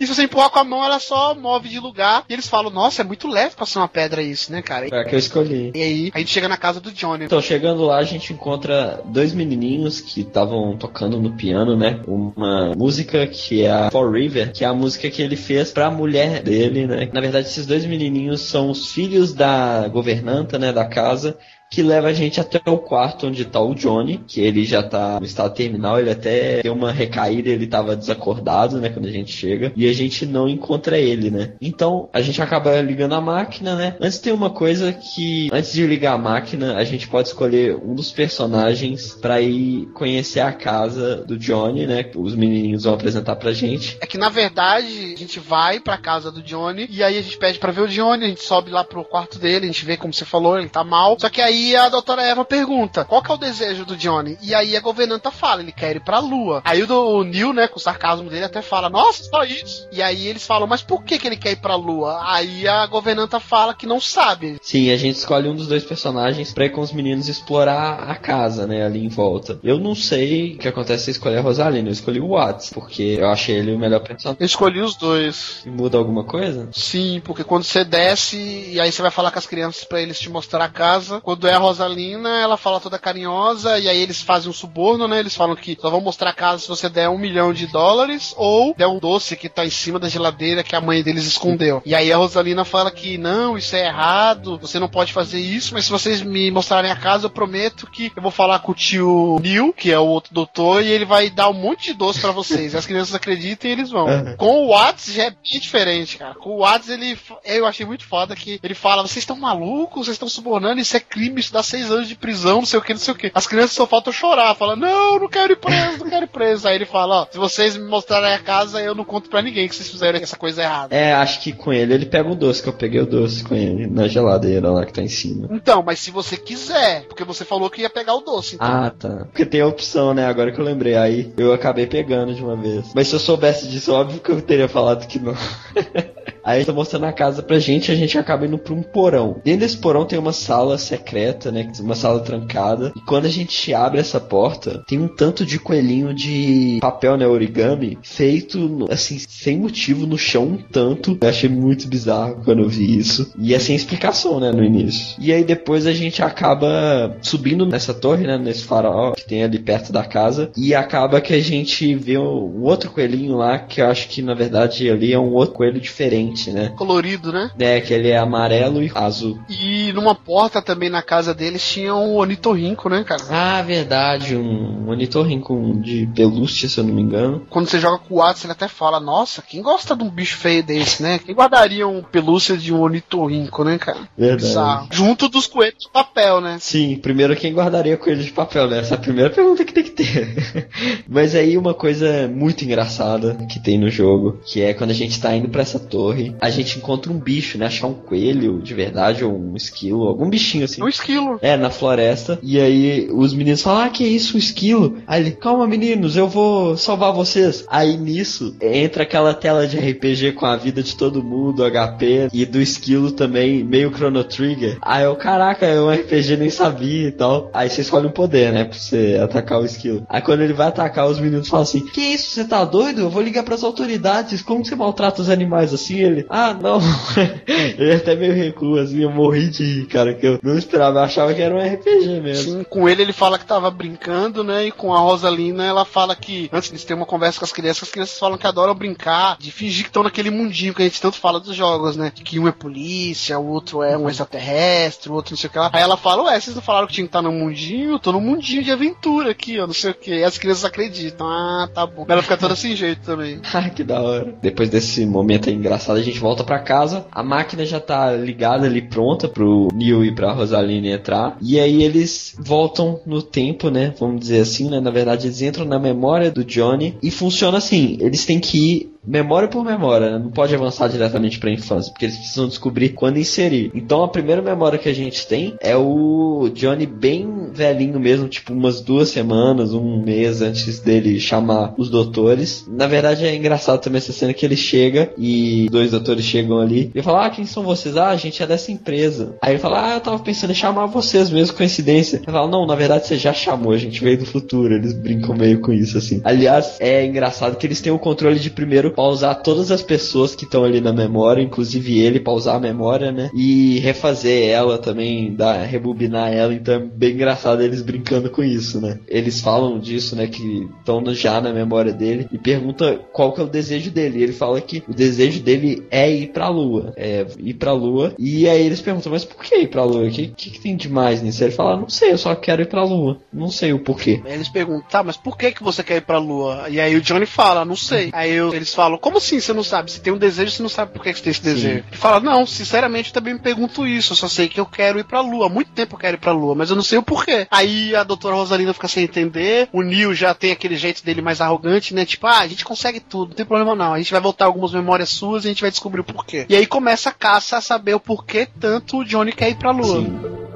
E se você empurrar com a mão, ela só move de lugar. E eles falam: Nossa, é muito leve pra ser uma pedra isso, né, cara? É que eu escolhi. E aí, a gente chega na casa do Johnny. Então, chegando lá, a gente encontra dois menininhos que estavam tocando no piano, né? Uma música que é a For River, que é a música que ele fez pra mulher dele, né? Na verdade, esses dois menininhos são os filhos da governanta, né, da casa, que leva a gente até o quarto onde tá o Johnny, que ele já tá no estado terminal, ele até deu uma recaída, ele tava desacordado, né, quando a gente chega, e a gente não encontra ele, né. Então, a gente acaba ligando a máquina, né. Antes tem uma coisa que, antes de ligar a máquina, a gente pode escolher um dos personagens para ir conhecer a casa do Johnny, né, os menininhos vão apresentar pra gente. É que, na verdade, a gente vai pra casa do Johnny, e aí a gente pede pra ver o Johnny, a gente sobe lá pro quarto dele, a gente vê como você falou, ele tá mal, só que aí a doutora Eva pergunta: qual que é o desejo do Johnny? E aí a governanta fala: ele quer ir pra lua. Aí o, Neil, né, com o sarcasmo dele, até fala: nossa, só isso. E aí eles falam: mas por que, que ele quer ir pra lua? Aí a governanta fala que não sabe. Sim, a gente escolhe um dos dois personagens pra ir com os meninos explorar a casa, né, ali em volta. Eu não sei o que acontece se escolher a Rosalina, eu escolhi o Watts, porque eu achei ele o melhor personagem. Eu escolhi os dois. E muda alguma coisa? Sim, porque quando você desce e aí você vai falar com as crianças pra eles te mostrar a casa, quando é a Rosalina, ela fala toda carinhosa e aí eles fazem um suborno, né? Eles falam que só vão mostrar a casa se você der um milhão de dólares ou der um doce que tá em cima da geladeira que a mãe deles escondeu. E aí a Rosalina fala que não, isso é errado, você não pode fazer isso, mas se vocês me mostrarem a casa, eu prometo que eu vou falar com o tio Neil, que é o outro doutor, e ele vai dar um monte de doce para vocês. As crianças acreditam e eles vão. Uhum. Com o Watts já é bem diferente, cara. Com o Watts ele eu achei muito foda que ele fala: vocês estão malucos, vocês estão subornando, isso é crime, isso dá seis anos de prisão, não sei o que, não sei o que. As crianças só faltam chorar, fala: não, não quero ir preso, não quero ir preso. Aí ele fala: ó, se vocês me mostrarem a casa, eu não conto pra ninguém que vocês fizeram essa coisa errada. É, acho que com ele ele pega o doce, que eu peguei o doce com ele, na geladeira lá que tá em cima. Então, mas se você quiser, porque você falou que ia pegar o doce. Então. Ah, tá. Porque tem a opção, né? Agora que eu lembrei. Aí eu acabei pegando de uma vez. Mas se eu soubesse disso, óbvio que eu teria falado que não. [laughs] Aí tá mostrando a casa pra gente, a gente acaba indo pra um porão. Dentro desse porão tem uma sala secreta, né? Uma sala trancada. E quando a gente abre essa porta, tem um tanto de coelhinho de papel, né? Origami, feito, assim, sem motivo no chão, um tanto. Eu achei muito bizarro quando eu vi isso. E é sem explicação, né? No início. E aí depois a gente acaba subindo nessa torre, né? Nesse farol que tem ali perto da casa. E acaba que a gente vê um outro coelhinho lá, que eu acho que na verdade ali é um outro coelho diferente diferente, né? Colorido, né? É, que ele é amarelo e azul. E numa porta também na casa deles tinha um ornitorrinco, né, cara? Ah, verdade, um ornitorrinco de pelúcia, se eu não me engano. Quando você joga com o Watson, ele até fala, nossa, quem gosta de um bicho feio desse, né? Quem guardaria um pelúcia de um ornitorrinco, né, cara? Verdade. Bizarro. Junto dos coelhos de papel, né? Sim, primeiro quem guardaria coelho de papel, né? Essa é a primeira pergunta que tem que ter. [laughs] Mas aí uma coisa muito engraçada que tem no jogo, que é quando a gente tá indo pra essa torre, a gente encontra um bicho, né? Achar um coelho de verdade ou um esquilo, algum bichinho assim. Um esquilo. É, na floresta. E aí os meninos falam, ah, que isso, um esquilo? Aí ele, calma meninos, eu vou salvar vocês. Aí nisso, entra aquela tela de RPG com a vida de todo mundo, HP, e do esquilo também, meio Chrono Trigger. Aí eu, caraca, é um RPG, nem sabia e tal. Aí você escolhe um poder, né, pra você atacar o esquilo. Aí quando ele vai atacar, os meninos falam assim, que isso, você tá doido? Eu vou ligar pras autoridades, como você maltrata os animais assim? Ele, ah, não. [laughs] ele até meio recua, assim, eu morri de rir, cara, que eu não esperava, eu achava que era um RPG mesmo. Sim, com ele ele fala que tava brincando, né? E com a Rosalina ela fala que, antes de ter uma conversa com as crianças, as crianças falam que adoram brincar, de fingir que estão naquele mundinho que a gente tanto fala dos jogos, né? Que um é polícia, o outro é um extraterrestre, o outro não sei o que lá. Aí ela fala, ué, vocês não falaram que tinha que estar no mundinho? Eu tô no mundinho de aventura aqui, ó, não sei o que. E as crianças acreditam. Ah, tá bom. Ela fica toda sem jeito também. [laughs] Ah, que da hora. Depois desse momento aí engraçado, a gente volta pra casa. A máquina já tá ligada ali, pronta pro Neil e pra Rosaline entrar. E aí eles voltam no tempo, né? Vamos dizer assim, né? Na verdade, eles entram na memória do Johnny. E funciona assim: eles têm que ir memória por memória, né? não pode avançar diretamente para a infância, porque eles precisam descobrir quando inserir. Então a primeira memória que a gente tem é o Johnny bem velhinho mesmo, tipo umas duas semanas, um mês antes dele chamar os doutores. Na verdade é engraçado também essa cena que ele chega e dois doutores chegam ali e falam: "Ah, quem são vocês?" "Ah, a gente é dessa empresa". Aí ele fala: "Ah, eu tava pensando em chamar vocês mesmo, coincidência". Ele fala: "Não, na verdade você já chamou, a gente veio do futuro". Eles brincam meio com isso assim. Aliás, é engraçado que eles têm o controle de primeiro pausar todas as pessoas que estão ali na memória, inclusive ele pausar a memória, né? E refazer ela também, dar, rebobinar ela. Então é bem engraçado eles brincando com isso, né? Eles falam disso, né? Que estão já na memória dele e pergunta qual que é o desejo dele. E ele fala que o desejo dele é ir pra lua. É ir pra lua. E aí eles perguntam, mas por que ir pra lua? O que, que, que tem de mais nisso? Ele fala, não sei, eu só quero ir pra lua. Não sei o porquê. Eles perguntam, tá, mas por que, que você quer ir pra lua? E aí o Johnny fala, não sei. Aí eu- eles falam, como assim você não sabe? Você tem um desejo, você não sabe por que você tem esse desejo. Ele fala, não, sinceramente eu também me pergunto isso. Eu só sei que eu quero ir pra lua. Há muito tempo eu quero ir pra lua, mas eu não sei o porquê. Aí a doutora Rosalina fica sem entender. O Neil já tem aquele jeito dele mais arrogante, né? Tipo, ah, a gente consegue tudo, não tem problema não. A gente vai voltar algumas memórias suas e a gente vai descobrir o porquê. E aí começa a caça a saber o porquê tanto o Johnny quer ir pra lua. Sim.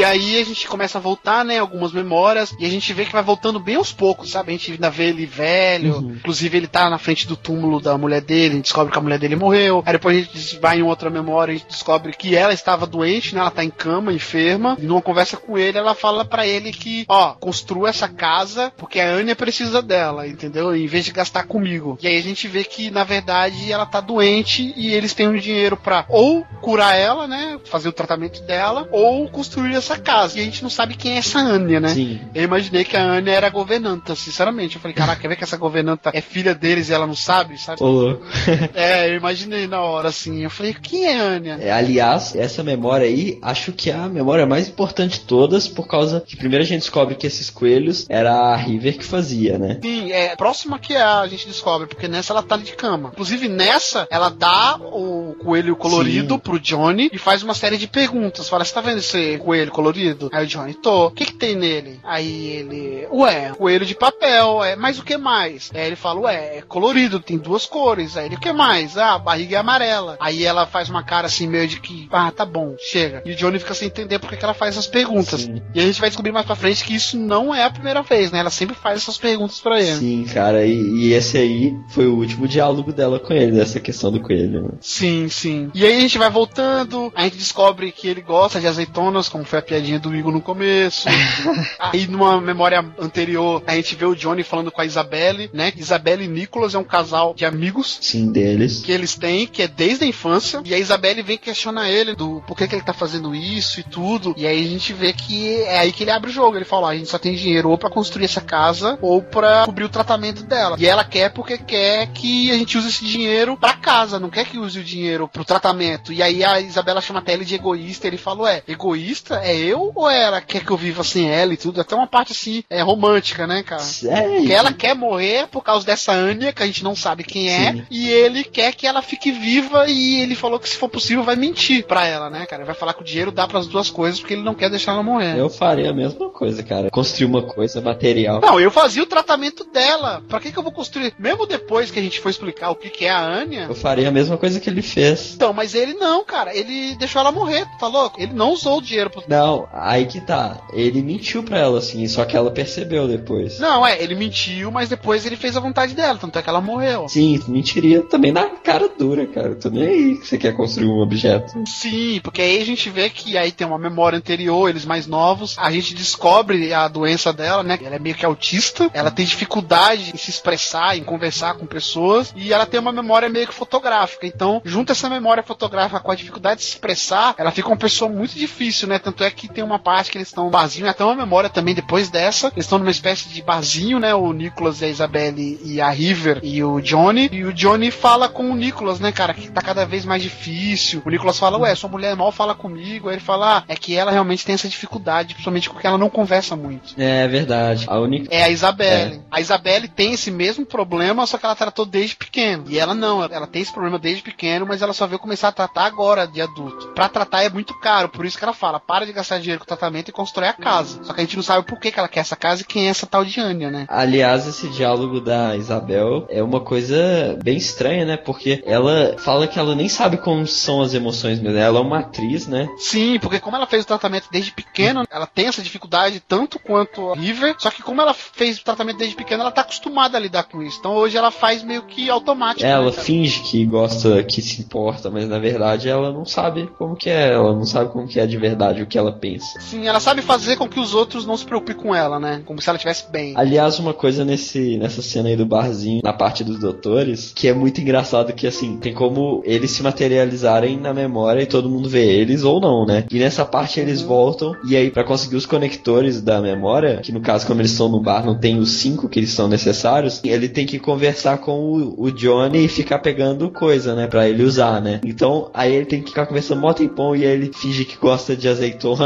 E aí a gente começa a voltar, né, algumas memórias, e a gente vê que vai voltando bem aos poucos, sabe? A gente ainda vê ele velho, inclusive ele tá na frente do túmulo da mulher dele, a gente descobre que a mulher dele morreu. Aí depois a gente vai em outra memória, a gente descobre que ela estava doente, né? Ela tá em cama, enferma. E numa conversa com ele, ela fala pra ele que, ó, construa essa casa porque a Anya precisa dela, entendeu? Em vez de gastar comigo. E aí a gente vê que, na verdade, ela tá doente e eles têm um dinheiro pra ou curar ela, né? Fazer o tratamento dela, ou construir essa casa. E a gente não sabe quem é essa Anya, né? Sim. Eu imaginei que a Anya era a governanta, sinceramente. Eu falei, caraca, quer ver que essa governanta é filha deles e ela não sabe, sabe? Ô, louco. É, eu imaginei na hora, assim. Eu falei, quem é a Anya? É, aliás, essa memória aí, acho que é a memória mais importante de todas, por causa que primeiro a gente descobre que esses coelhos era a River que fazia, né? Sim, é próxima que a, a gente descobre, porque nessa ela tá de cama. Inclusive, nessa, ela dá o coelho colorido Sim. pro Johnny e faz uma série de perguntas. Fala, você tá vendo esse coelho colorido? Colorido? Aí o Johnny, tô. O que que tem nele? Aí ele, ué, coelho de papel, é, mas o que mais? Aí ele fala, ué, é colorido, tem duas cores. Aí ele, o que mais? Ah, a barriga é amarela. Aí ela faz uma cara assim, meio de que, ah, tá bom, chega. E o Johnny fica sem entender porque que ela faz essas perguntas. Sim. E a gente vai descobrir mais pra frente que isso não é a primeira vez, né? Ela sempre faz essas perguntas pra ele. Sim, cara, e, e esse aí foi o último diálogo dela com ele, dessa questão do coelho. né? Sim, sim. E aí a gente vai voltando, a gente descobre que ele gosta de azeitonas, como foi a piadinha do Igor no começo. [laughs] aí numa memória anterior, a gente vê o Johnny falando com a Isabelle, né? Isabelle e Nicholas é um casal de amigos Sim, deles. que eles têm, que é desde a infância. E a Isabelle vem questionar ele do por que, que ele tá fazendo isso e tudo. E aí a gente vê que é aí que ele abre o jogo. Ele fala: "Ó, a gente só tem dinheiro ou pra construir essa casa ou pra cobrir o tratamento dela. E ela quer porque quer que a gente use esse dinheiro pra casa, não quer que use o dinheiro pro tratamento. E aí a Isabela chama até ele de egoísta. Ele fala: Ué, egoísta? É eu ou ela quer que eu viva sem ela e tudo? Até uma parte assim, é romântica, né, cara? É, Que ela quer morrer por causa dessa Anya, que a gente não sabe quem é, Sim. e ele quer que ela fique viva e ele falou que se for possível vai mentir pra ela, né, cara? Vai falar que o dinheiro dá pras duas coisas porque ele não quer deixar ela morrer. eu faria a mesma coisa, cara. Construir uma coisa material. Não, eu fazia o tratamento dela. Pra que que eu vou construir? Mesmo depois que a gente for explicar o que que é a Anya. Eu faria a mesma coisa que ele fez. Então, mas ele não, cara. Ele deixou ela morrer, tá louco? Ele não usou o dinheiro pro... Não, aí que tá. Ele mentiu pra ela, assim, só que ela percebeu depois. Não, é, ele mentiu, mas depois ele fez a vontade dela, tanto é que ela morreu. Sim, mentiria também na cara dura, cara. Tô nem aí que você quer construir um objeto. Sim, porque aí a gente vê que aí tem uma memória anterior, eles mais novos. A gente descobre a doença dela, né? Ela é meio que autista, ela tem dificuldade em se expressar, em conversar com pessoas, e ela tem uma memória meio que fotográfica. Então, junto essa memória fotográfica com a dificuldade de se expressar, ela fica uma pessoa muito difícil, né? Tanto é que tem uma parte que eles estão no barzinho, até uma memória também depois dessa. Eles estão numa espécie de barzinho, né? O Nicholas e a Isabelle e a River e o Johnny. E o Johnny fala com o Nicholas, né, cara? Que tá cada vez mais difícil. O Nicholas fala, ué, sua mulher mal fala comigo. Aí ele fala, ah, é que ela realmente tem essa dificuldade, principalmente porque ela não conversa muito. É verdade. A única. É a Isabelle. A Isabelle tem esse mesmo problema, só que ela tratou desde pequeno. E ela não, ela tem esse problema desde pequeno, mas ela só veio começar a tratar agora de adulto. Pra tratar é muito caro, por isso que ela fala: para de gastar dinheiro com tratamento e constrói a casa. Só que a gente não sabe por que, que ela quer essa casa e quem é essa tal de Anya, né? Aliás, esse diálogo da Isabel é uma coisa bem estranha, né? Porque ela fala que ela nem sabe como são as emoções mesmo. Ela é uma atriz, né? Sim, porque como ela fez o tratamento desde pequeno, ela tem essa dificuldade tanto quanto a River. Só que como ela fez o tratamento desde pequeno, ela tá acostumada a lidar com isso. Então hoje ela faz meio que automático. Ela né, cara? finge que gosta, que se importa, mas na verdade ela não sabe como que é. Ela não sabe como que é de verdade o que ela pensa. Sim, ela sabe fazer com que os outros não se preocupem com ela, né? Como se ela estivesse bem. Aliás, uma coisa nesse, nessa cena aí do barzinho, na parte dos doutores, que é muito engraçado que assim, tem como eles se materializarem na memória e todo mundo vê eles ou não, né? E nessa parte eles voltam e aí pra conseguir os conectores da memória, que no caso como eles estão no bar não tem os cinco que eles são necessários, ele tem que conversar com o, o Johnny e ficar pegando coisa, né, Pra ele usar, né? Então aí ele tem que ficar conversando mó tempão e aí ele finge que gosta de azeitona,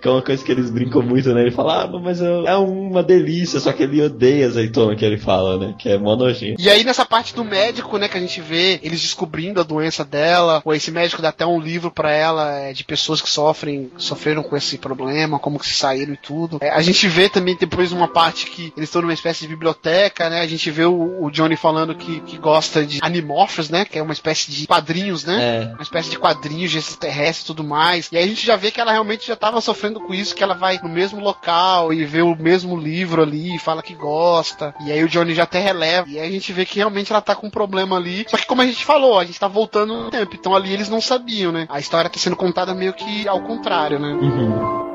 que é uma coisa que eles brincam muito, né? Ele fala, ah, mas eu- é uma delícia, só que ele odeia azeitona que ele fala, né? Que é mó nojento. E aí nessa parte do médico, né, que a gente vê eles descobrindo a doença dela, ou esse médico dá até um livro pra ela é, de pessoas que sofrem, sofreram com esse problema, como que se saíram e tudo. É, a gente vê também depois uma parte que eles estão numa espécie de biblioteca, né? A gente vê o, o Johnny falando que, que gosta de animorphs, né? Que é uma espécie de quadrinhos, né? É. Uma espécie de quadrinhos de extraterrestres e tudo mais. E aí a gente já vê que ela realmente já tava sofrendo com isso, que ela vai no mesmo local e vê o mesmo livro ali, fala que gosta. E aí o Johnny já até releva. E aí a gente vê que realmente ela tá com um problema ali. Só que como a gente falou, a gente tá voltando no tempo. Então ali eles não sabiam, né? A história tá sendo contada meio que ao contrário, né? Uhum.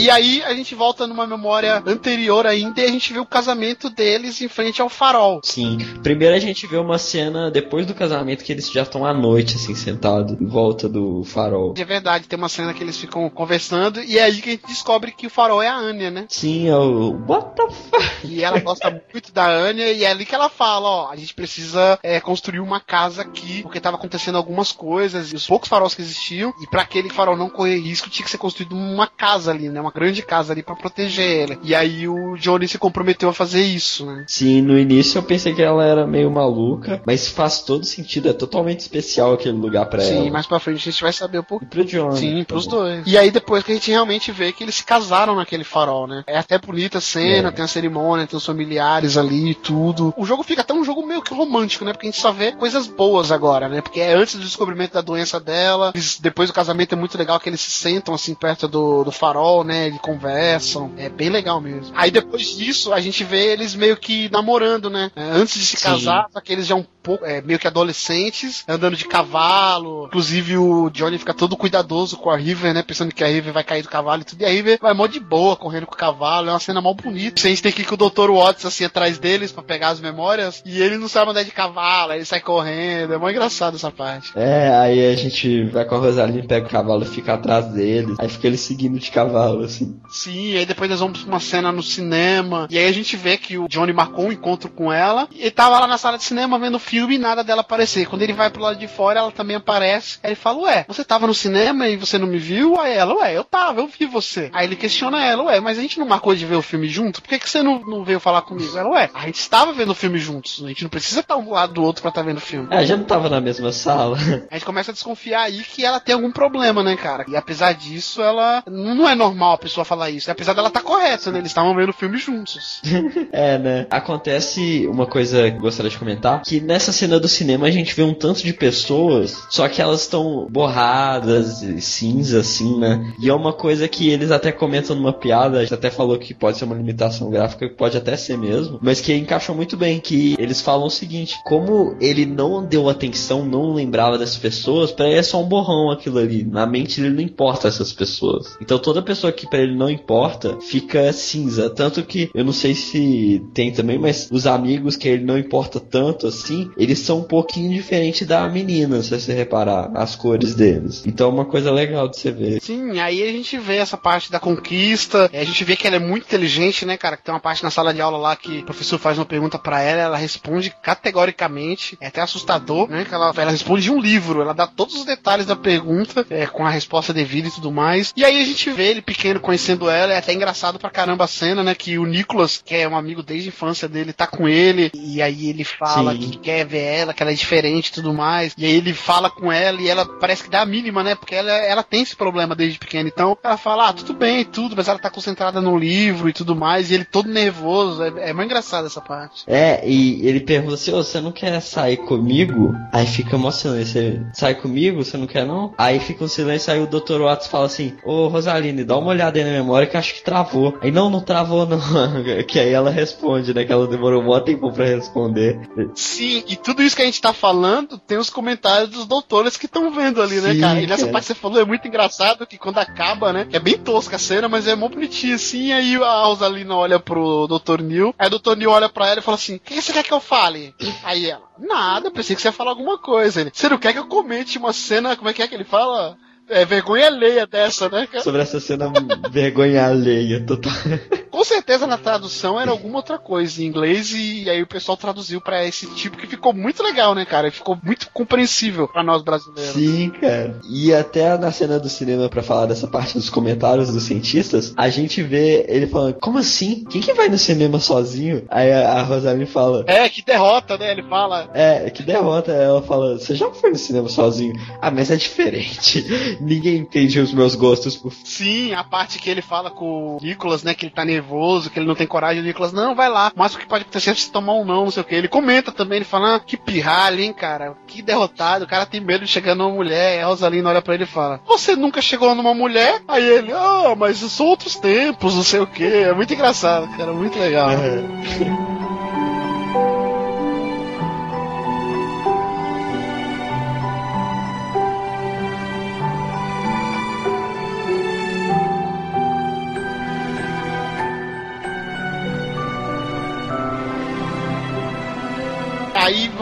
E aí a gente volta numa memória anterior ainda e a gente vê o casamento deles em frente ao farol. Sim. Primeiro a gente vê uma cena depois do casamento que eles já estão à noite, assim, sentados em volta do farol. De verdade, tem uma cena que eles ficam conversando e é aí que a gente descobre que o farol é a Anya, né? Sim, é o. What the fuck? E ela gosta [laughs] muito da Anya e é ali que ela fala, ó, a gente precisa é, construir uma casa aqui, porque tava acontecendo algumas coisas, e os poucos faróis que existiam, e para aquele farol não correr risco, tinha que ser construído uma casa ali, né? Uma grande casa ali para proteger ela. E aí o Johnny se comprometeu a fazer isso, né? Sim, no início eu pensei que ela era meio maluca, mas faz todo sentido, é totalmente especial aquele lugar pra ela. Sim, mais pra frente a gente vai saber um pouco. E pro Johnny. Sim, tá pros bom. dois. E aí depois que a gente realmente vê que eles se casaram naquele farol, né? É até bonita a cena, É. tem a cerimônia, tem os familiares ali e tudo. O jogo fica até um jogo meio que romântico, né? Porque a gente só vê coisas boas agora, né? Porque é antes do descobrimento da doença dela, eles- depois do casamento é muito legal que eles se sentam assim perto do, do farol, né? Eles conversam. É bem legal mesmo. Aí depois disso, a gente vê eles meio que namorando, né? É, antes de se Sim. casar, só que eles já um pouco, é, meio que adolescentes, andando de cavalo. Inclusive o Johnny fica todo cuidadoso com a River, né? Pensando que a River vai cair do cavalo e tudo. E a River vai mó de boa, correndo com o cavalo. É uma cena mó bonita. A gente tem que ir com o Dr. Watts assim atrás deles pra pegar as memórias. E ele não sabe andar de cavalo, aí ele sai correndo. É mó engraçado essa parte. É, aí a gente vai com a Rosaline, pega o cavalo e fica atrás deles. Aí fica ele seguindo de cavalo, assim. Sim, aí depois nós vamos pra uma cena no cinema. E aí a gente vê que o Johnny marcou um encontro com ela. E ele tava lá na sala de cinema vendo o filme e nada dela aparecer. Quando ele vai pro lado de fora, ela também aparece. Aí ele fala: Ué, você tava no cinema e você não me viu? Aí ela, ué, eu tava, eu vi você. Aí ele questiona ela, ué, mas a gente não marcou de ver o filme junto? Por que, que você não, não veio falar comigo? Ela, ué, a gente estava vendo o filme juntos. A gente não precisa estar um lado do outro pra estar vendo o filme. Ah, já não tava na mesma sala. A gente começa a desconfiar aí que ela tem algum problema, né, cara? E apesar disso, ela. Não é normal a pessoa falar isso. Apesar dela estar correta, né? Eles estavam vendo o filme juntos. [laughs] É, né? Acontece uma coisa que eu gostaria de comentar, que nessa cena do cinema a gente vê um tanto de pessoas, só que elas estão borradas, cinza, assim, né? E é uma coisa que eles até comentam numa piada, a gente até falou que pode ser uma limitação gráfica, que pode até ser mesmo, mas que encaixou muito bem, que eles falam o seguinte, como ele não deu atenção, não lembrava das pessoas, pra ele é só um borrão aquilo ali. Na mente ele não importa essas pessoas. Então toda pessoa que pra ele não importa, fica cinza. Tanto que, eu não sei se tem também, mas os amigos que ele não importa tanto assim, eles são um pouquinho diferente da menina, se você reparar, as cores deles. Então é uma coisa legal de você ver. Sim, aí a gente vê essa parte da conquista. é, A gente vê que ela é muito inteligente, né, cara? Que tem uma parte na sala de aula lá que o professor faz uma pergunta pra ela, ela responde categoricamente. É até assustador, né? Que ela, ela responde de um livro. Ela dá todos os detalhes da pergunta, é, com a resposta devida e tudo mais. E aí a gente vê ele pequeno conhecendo ela. É até engraçado pra caramba a cena, né? Que o Nicholas, que é um amigo desde a infância dele, tá com ele. E aí ele fala Sim. que quer ver ela, que ela é diferente e tudo mais. E aí ele fala com ela e ela parece que dá a mínima, né? Porque ela, ela tem esse problema desde pequena. Então ela fala, ah, tudo bem, tudo, mas ela tá concentrada no livro e tudo mais. E ele todo nervoso. É, é muito engraçado essa parte. É, e ele pergunta assim, ô, você não quer sair comigo? Aí fica uma silêncio, você sai comigo? Você não quer não? Aí fica um silêncio, aí o Dr. Watts fala assim, ô Rosaline, dá uma olhada aí na memória que acho que travou. Aí não, não travou não. [laughs] que aí ela responde, né, que ela demorou um mó tempo pra responder. Sim, e tudo isso que a gente tá falando tem os comentários dos doutores que estão vendo ali, né, Sim, cara? E nessa cara. parte que você falou é muito engraçado que quando acaba, né? É bem tosca a cena, mas é mó bonitinha assim. Aí a Rosalina olha pro Dr. Neil, aí o Dr. Neil olha pra ela e fala assim: O que que você quer que eu fale? Aí ela, nada, pensei que você ia falar alguma coisa. Ele, você não quer que eu comente uma cena, como é que é que ele fala? É vergonha alheia dessa, né, cara? Sobre essa cena vergonha alheia, total. [laughs] Com certeza na tradução era alguma outra coisa em inglês e aí o pessoal traduziu pra esse tipo que ficou muito legal, né, cara? Ficou muito compreensível pra nós brasileiros. Sim, cara. E até na cena do cinema, pra falar dessa parte dos comentários dos cientistas, a gente vê ele falando, como assim? Quem que vai no cinema sozinho? Aí a, Rosaline fala, É, que derrota, né? Ele fala. É, que derrota. Ela fala, você já foi no cinema sozinho? Ah, mas é diferente. [laughs] Ninguém entende os meus gostos por. Sim, a parte que ele fala com o Nicolas, né? Que ele tá nervoso, que ele não tem coragem. O Nicolas, não, vai lá. Mas o que pode acontecer é se tomar um não, não sei o que. Ele comenta também, ele fala, ah, que pirralho, hein, cara. Que derrotado. O cara tem medo de chegar numa mulher. E a Rosalina olha pra ele e fala, você nunca chegou numa mulher? Aí ele, ah, mas são outros tempos, não sei o que. É muito engraçado, cara. Muito legal. aí [laughs]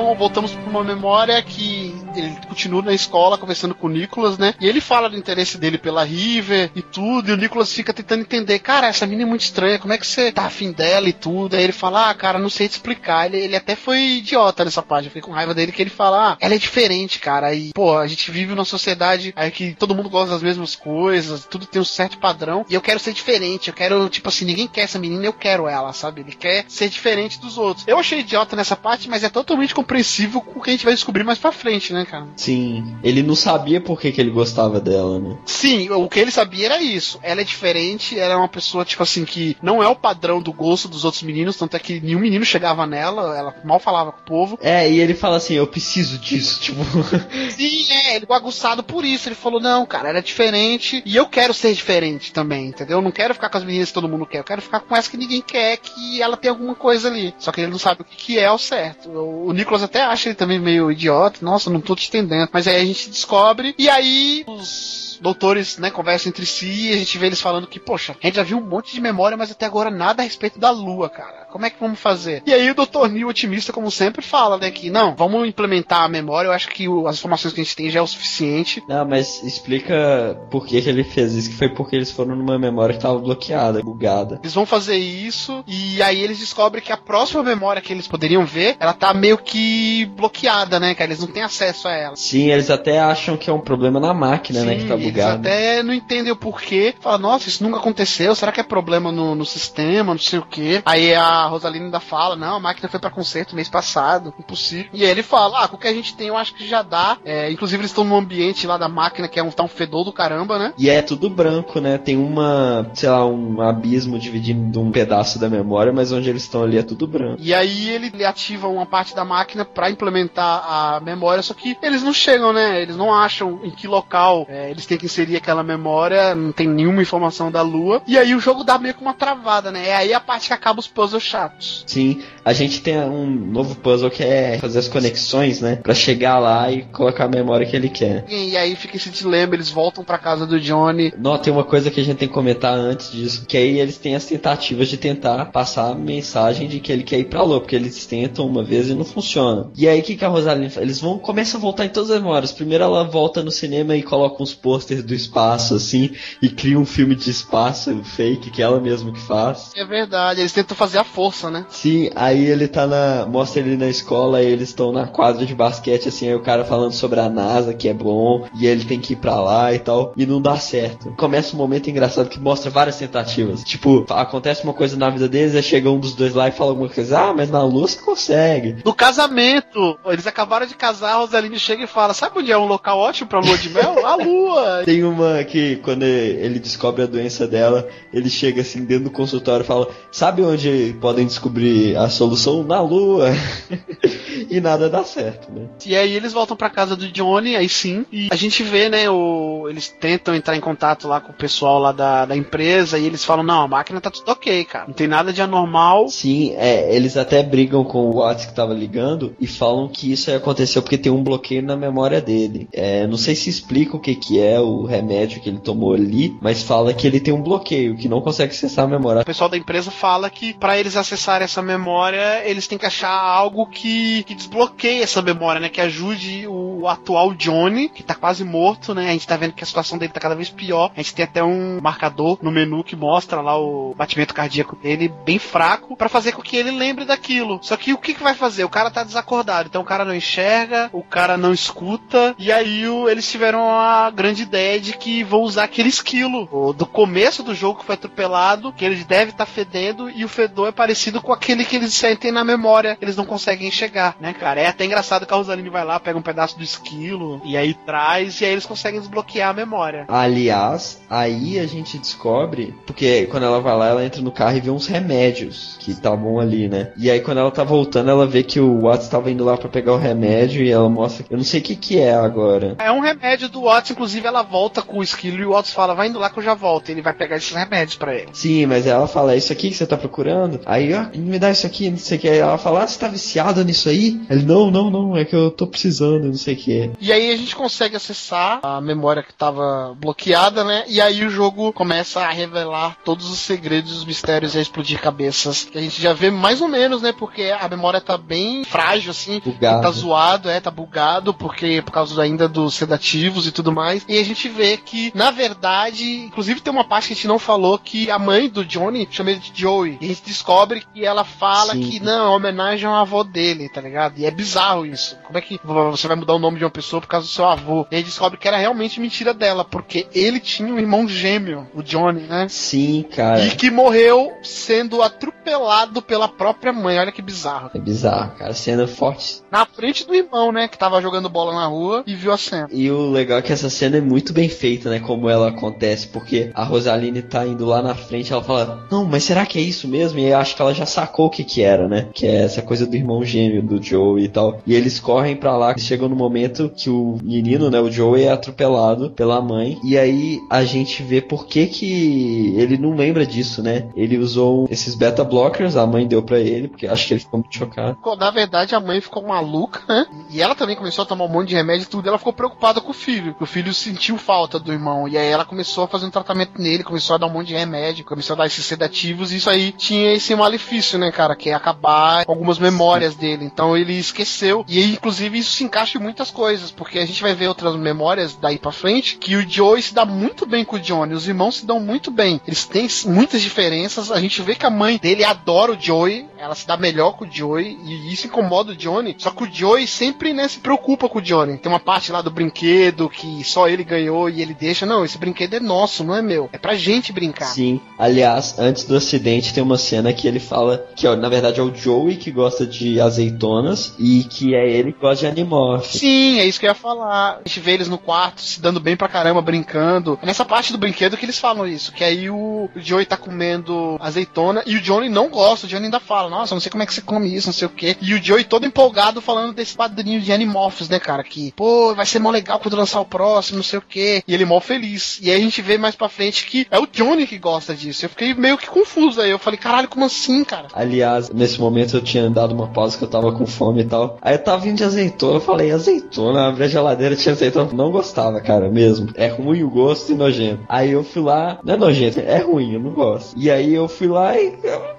vamos, voltamos pra uma memória que ele continua na escola conversando com o Nicholas, né? E ele fala do interesse dele pela River e tudo, e o Nicholas fica tentando entender, cara, essa menina é muito estranha, como é que você tá afim dela e tudo? Aí ele fala, ah, cara, não sei te explicar. Ele, ele até foi idiota nessa eu fiquei com raiva dele que ele fala, ah, ela é diferente, cara, e, pô, a gente vive numa sociedade aí que todo mundo gosta das mesmas coisas, tudo tem um certo padrão, e eu quero ser diferente, eu quero, tipo assim, ninguém quer essa menina, eu quero ela, sabe? Ele quer ser diferente dos outros. Eu achei idiota nessa parte, mas é totalmente compreensível com o que a gente vai descobrir mais pra frente, né, cara? Sim. Ele não sabia por que, que ele gostava dela, né? Sim, o que ele sabia era isso. Ela é diferente, ela é uma pessoa, tipo assim, que não é o padrão do gosto dos outros meninos, tanto é que nenhum menino chegava nela, ela mal falava com o povo. É, e ele fala assim, eu preciso disso, [laughs] tipo. Sim, é, ele ficou aguçado por isso. Ele falou, não, cara, ela é diferente e eu quero ser diferente também, entendeu? Eu não quero ficar com as meninas que todo mundo quer, eu quero ficar com essa que ninguém quer, que ela tem alguma coisa ali. Só que ele não sabe o que, que é ao certo. O, o Nicolas até acha ele também meio idiota, nossa, não tô te entendendo. Mas aí a gente descobre, e aí os doutores, né, conversam entre si e a gente vê eles falando que, poxa, a gente já viu um monte de memória, mas até agora nada a respeito da Lua, cara. Como é que vamos fazer? E aí o Dr. Neil, otimista, como sempre, fala, né, que não, vamos implementar a memória, eu acho que o, as informações que a gente tem já é o suficiente. Não, mas explica por que, que ele fez isso, que foi porque eles foram numa memória que estava bloqueada, bugada. Eles vão fazer isso e aí eles descobrem que a próxima memória que eles poderiam ver, ela tá meio que bloqueada, né, cara? Eles não têm acesso a ela. Sim, eles até acham que é um problema na máquina, Sim, né, que tá eles bugado. até não entendem o porquê. Fala, nossa, isso nunca aconteceu. Será que é problema no, no sistema? Não sei o quê. Aí a Rosalina ainda fala, não, a máquina foi pra conserto mês passado. Impossível. E aí ele fala, ah, com o que a gente tem eu acho que já dá. É, inclusive eles estão num ambiente lá da máquina que é um, tá um fedor do caramba, né? E é tudo branco, né? Tem uma, sei lá, um abismo dividindo um pedaço da memória, mas onde eles estão ali é tudo branco. E aí ele, ele ativa uma parte da máquina pra implementar a memória, só que eles não chegam, né? Eles não acham em que local é, eles têm que inserir aquela memória, não tem nenhuma informação da Lua. E aí o jogo dá meio que uma travada, né? É aí a parte que acaba os puzzles chatos. Sim, a gente tem um novo puzzle que é fazer as conexões, né? Pra chegar lá e colocar a memória que ele quer. E aí fica esse dilema, eles voltam pra casa do Johnny. Não, tem uma coisa que a gente tem que comentar antes disso, que aí eles têm as tentativas de tentar passar a mensagem de que ele quer ir pra Lua, porque eles tentam uma vez e não funciona. E aí o que, que a Rosaline faz? Eles vão começam a voltar em todas as memórias. Primeiro ela volta no cinema e coloca uns pôsteres do espaço, assim, e cria um filme de espaço fake, que ela mesma que faz. É verdade, eles tentam fazer a força, né? Sim, aí ele tá na. Mostra ele na escola e eles estão na quadra de basquete, assim, aí o cara falando sobre a NASA, que é bom, e ele tem que ir pra lá e tal, e não dá certo. Começa um momento engraçado que mostra várias tentativas. Tipo, acontece uma coisa na vida deles, aí chega um dos dois lá e fala alguma coisa, ah, mas na lua você consegue. No casamento, eles acabaram de casar, a Rosaline chega e fala: Sabe onde é um local ótimo pra lua de mel? A lua! Tem uma que, quando ele descobre a doença dela, ele chega assim dentro do consultório e fala: Sabe onde podem descobrir a solução? Na lua. [laughs] e nada dá certo, né? E aí eles voltam pra casa do Johnny, aí sim, e a gente vê, né, o, eles tentam entrar em contato lá com o pessoal lá da, da empresa e eles falam, não, a máquina tá tudo ok, cara. Não tem nada de anormal. Sim, é, eles até brigam com o Watts que tava ligando e falam que isso aí aconteceu porque tem um bloqueio na memória dele. É, não sei se explica o que que é o remédio que ele tomou ali, mas fala que ele tem um bloqueio, que não consegue acessar a memória. O pessoal da empresa fala que para eles acessarem essa memória, eles têm que achar algo que, que desbloqueie essa memória, né? Que ajude o atual Johnny, que tá quase morto, né? A gente tá vendo que a situação dele tá cada vez pior. A gente tem até um marcador no menu que mostra lá o batimento cardíaco dele bem fraco, para fazer com que ele lembre daquilo. Só que o que, que vai fazer? O cara tá desacordado, então o cara não enxerga, o cara não escuta, e aí o, eles tiveram a grande ideia de que vão usar aquele esquilo do começo do jogo que foi atropelado, que ele deve estar tá fedendo, e o fedor é parecido com aquele que eles sentem na memória, eles não conseguem enxergar, né, cara? É até engraçado que a Rosaline vai lá, pega um pedaço do esquilo, e aí traz, e aí eles conseguem desbloquear a memória. Aliás, aí a gente descobre, porque quando ela vai lá, ela entra no carro e vê uns remédios que estavam ali, né? E aí quando ela tá voltando, ela vê que o Watts tava indo lá para pegar o remédio e ela mostra, eu não sei o que que é agora. É um remédio do Watts, inclusive ela volta com o esquilo e o Watts fala, vai indo lá que eu já volto. Ele vai pegar esses remédios para ele. Sim, mas ela fala, é isso aqui que você tá procurando? Aí, ó, me dá isso aqui, não sei o que. Aí ela fala, ah, você tá viciado nisso aí? Ele, não, não, não, é que eu tô precisando, não sei o que. E aí a gente consegue acessar a memória que tava bloqueada, né? E aí o jogo começa a revelar todos os segredos, os mistérios e a explodir cabeças. Que a gente já vê mais ou menos, né? Porque a memória tá bem frágil, assim. Bugado. Tá zoado, é, tá bugado, porque por causa ainda dos sedativos e tudo mais. E a gente vê que, na verdade, inclusive tem uma parte que a gente não falou que a mãe do Johnny chama ele de Joey. E a gente descobre que ela fala Sim. que não, é homenagem ao avô dele, tá ligado? E é bizarro isso. Como é que você vai mudar o nome de uma pessoa por causa do seu avô? E aí descobre que era realmente mentira dela, porque ele tinha um irmão gêmeo, o Johnny, né? Sim, cara. E que morreu sendo atropelado pela própria mãe. Olha que bizarro. É bizarro, cara. Cena forte. Na frente do irmão, né? Que tava jogando bola na rua e viu a cena. E o legal é que essa cena é muito bem feita, né? Como ela acontece, porque a Rosaline tá indo lá na frente, ela fala, não, mas será que é isso mesmo? E acho que ela já sacou o que que era, né? Que é essa coisa do irmão gêmeo do Joe e tal. E eles correm pra lá, chegam no momento que o menino, né, o Joe é atropelado pela mãe. E aí a gente vê por que que ele não lembra disso, né? Ele usou esses beta blockers, a mãe deu pra ele, porque acho que ele ficou muito chocado. Na verdade, a mãe ficou maluca, né? E ela também começou a tomar um monte de remédio e tudo. Ela ficou preocupada com o filho. O filho sentiu falta do irmão. E aí ela começou a fazer um tratamento nele, começou a dar um monte de remédio, começou a dar esses sedativos. E isso aí tinha esse malefício, né, cara? Que é acabar com algumas memórias dele. Então ele esqueceu. E aí, inclusive, isso se encaixa em muitas coisas. Porque a gente vai ver outras memórias daí pra frente que o Joey se dá muito bem com o Johnny. Os irmãos se dão muito bem. Eles têm muitas diferenças. A gente vê que a mãe dele adora o Joey. Ela se dá melhor com o Joey. E isso incomoda o Johnny. Só que o Joey sempre, né, se preocupa com o Johnny. Tem uma parte lá do brinquedo que só ele ganhou e ele deixa. Não, esse brinquedo é nosso, não é meu. É pra gente brincar. Sim. Aliás, antes do acidente tem uma cena que ele fala que, ó, na verdade, é o Joey que gosta de azeitonas e que é ele que gosta de Animorph. Sim, é isso que eu ia falar. A gente vê eles no quarto se dando bem pra caramba, brincando. É nessa parte do brinquedo que eles falam isso. Que aí o Joey tá comendo azeitona e o Johnny não gosta. O Johnny ainda fala, nossa, não sei como é que você come isso, não sei o quê. E o Joey todo empolgado falando desse padrinho de Animorphs, né, cara? Que, pô, vai ser mó legal quando lançar o próximo, não sei o quê. E ele mó feliz. E aí a gente vê mais pra frente que é o Johnny que gosta disso. Eu fiquei meio que confuso aí. Eu falei, caralho, como assim, cara? Aliás, nesse momento eu tinha dado uma pausa que eu tava com fome e tal. Aí eu tava vindo de azeitona, eu falei, azeitona, abri a geladeira, tinha azeitona. Não gostava, cara, mesmo. É ruim o gosto e nojento. Aí eu fui lá, não é nojento, é ruim, eu não gosto. E aí eu fui lá e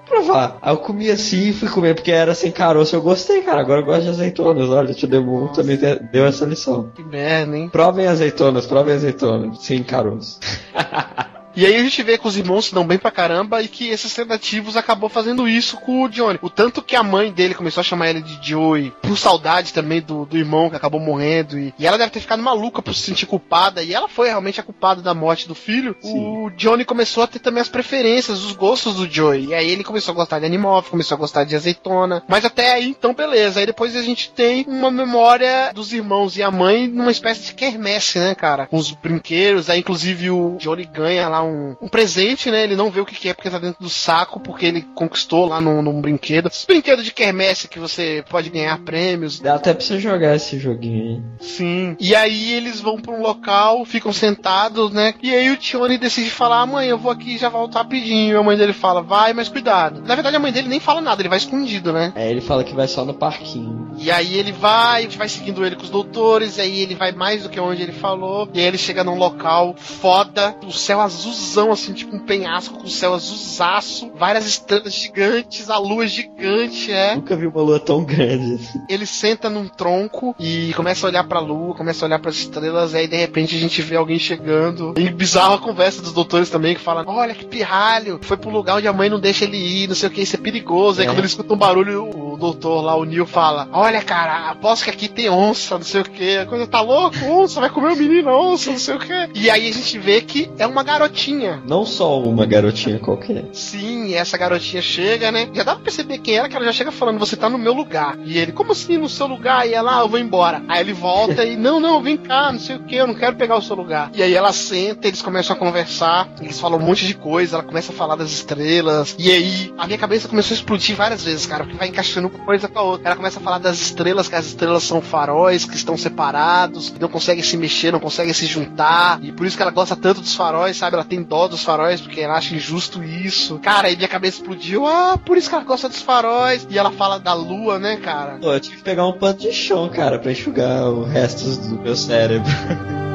provar. Aí eu comi assim e fui comer, porque era sem caroço. Eu gostei, cara, agora eu gosto de azeitonas. Olha, o tio Demu também te- deu essa lição. Que merda, hein? Provem azeitonas, provem azeitonas, sem caroço. [laughs] E aí a gente vê que os irmãos se dão bem pra caramba e que esses sedativos acabou fazendo isso com o Johnny. O tanto que a mãe dele começou a chamar ele de Joey, por saudade também do, do irmão que acabou morrendo. E, e ela deve ter ficado maluca por se sentir culpada. E ela foi realmente a culpada da morte do filho. O Johnny começou a ter também as preferências, os gostos do Joey. E aí ele começou a gostar de Animorph, começou a gostar de azeitona. Mas até aí, então, beleza. Aí depois a gente tem uma memória dos irmãos e a mãe numa espécie de quermesse, né, cara? Com os brinquedos. Aí, inclusive, o Johnny ganha lá um, um presente, né? Ele não vê o que que é porque tá dentro do saco, porque ele conquistou lá num, num brinquedo. Esse brinquedo de quermesse que você pode ganhar prêmios. Dá até pra você jogar esse joguinho aí. Sim. E aí eles vão pra um local, ficam sentados, né? E aí o Tione decide falar: mãe, eu vou aqui e já volto rapidinho. E a mãe dele fala: vai, mas cuidado. Na verdade, a mãe dele nem fala nada, ele vai escondido, né? Aí ele fala que vai só no parquinho. E aí ele vai, vai seguindo ele com os doutores, e aí ele vai mais do que onde ele falou. E aí ele chega num local foda, o céu azulzão, assim, tipo um penhasco com o céu azulzaço, várias estrelas gigantes, a lua gigante, é. Nunca vi uma lua tão grande. Ele senta num tronco e começa a olhar pra lua, começa a olhar pras estrelas, e aí de repente a gente vê alguém chegando. E bizarra a conversa dos doutores também, que fala: Olha que pirralho, foi pro lugar onde a mãe não deixa ele ir, não sei o que, isso é perigoso. Aí É. quando ele escuta um barulho, o doutor lá, o Neil, fala: Olha, cara, aposto que aqui tem onça, não sei o que. A coisa tá louco, onça, vai comer o menino, onça, não sei o que. E aí a gente vê que é uma garotinha. Não só uma garotinha qualquer. Sim, essa garotinha chega, né? Já dá pra perceber quem era, que ela já chega falando, você tá no meu lugar. E ele, como assim no seu lugar? E ela, ah, eu vou embora. Aí ele volta e, não, não, vem cá, não sei o que, eu não quero pegar o seu lugar. E aí ela senta, eles começam a conversar, eles falam um monte de coisa, ela começa a falar das estrelas. E aí a minha cabeça começou a explodir várias vezes, cara, porque vai encaixando uma coisa com a outra. Ela começa a falar das estrelas, que as estrelas são faróis que estão separados, não conseguem se mexer, não conseguem se juntar, e por isso que ela gosta tanto dos faróis, sabe? Ela tem dó dos faróis, porque ela acha injusto isso. Cara, aí minha cabeça explodiu, ah, por isso que ela gosta dos faróis. E ela fala da lua, né, cara? Pô, eu tive que pegar um pano de chão, cara, pra enxugar o resto do meu cérebro. [laughs]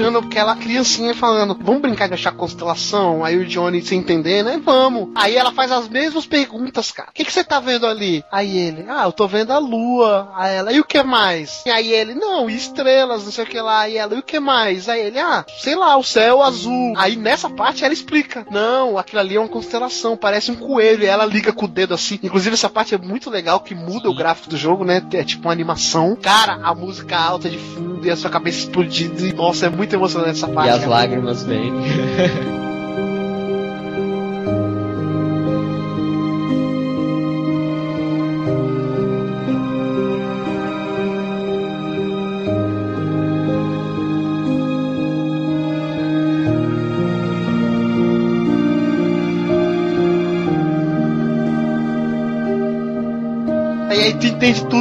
vai se encaixando, porque ela, criancinha, falando, vamos brincar de achar constelação? Aí o Johnny sem entender, né? Vamos. Aí ela faz as mesmas perguntas, cara. O que, que você tá vendo ali? Aí ele, ah, eu tô vendo a lua. Aí ela, e o que mais? E aí ele, não, estrelas, não sei o que lá. E ela, e o que mais? Aí ele, ah, sei lá, o céu azul. Aí nessa parte ela explica, não, aquilo ali é uma constelação, parece um coelho. E ela liga com o dedo assim. Inclusive essa parte é muito legal, que muda o gráfico do jogo, né? É tipo uma animação. Cara, a música alta de fundo e a sua cabeça explodindo. E, nossa, é muito emocionante essa parte. E as lágrimas vêm. Entende tudo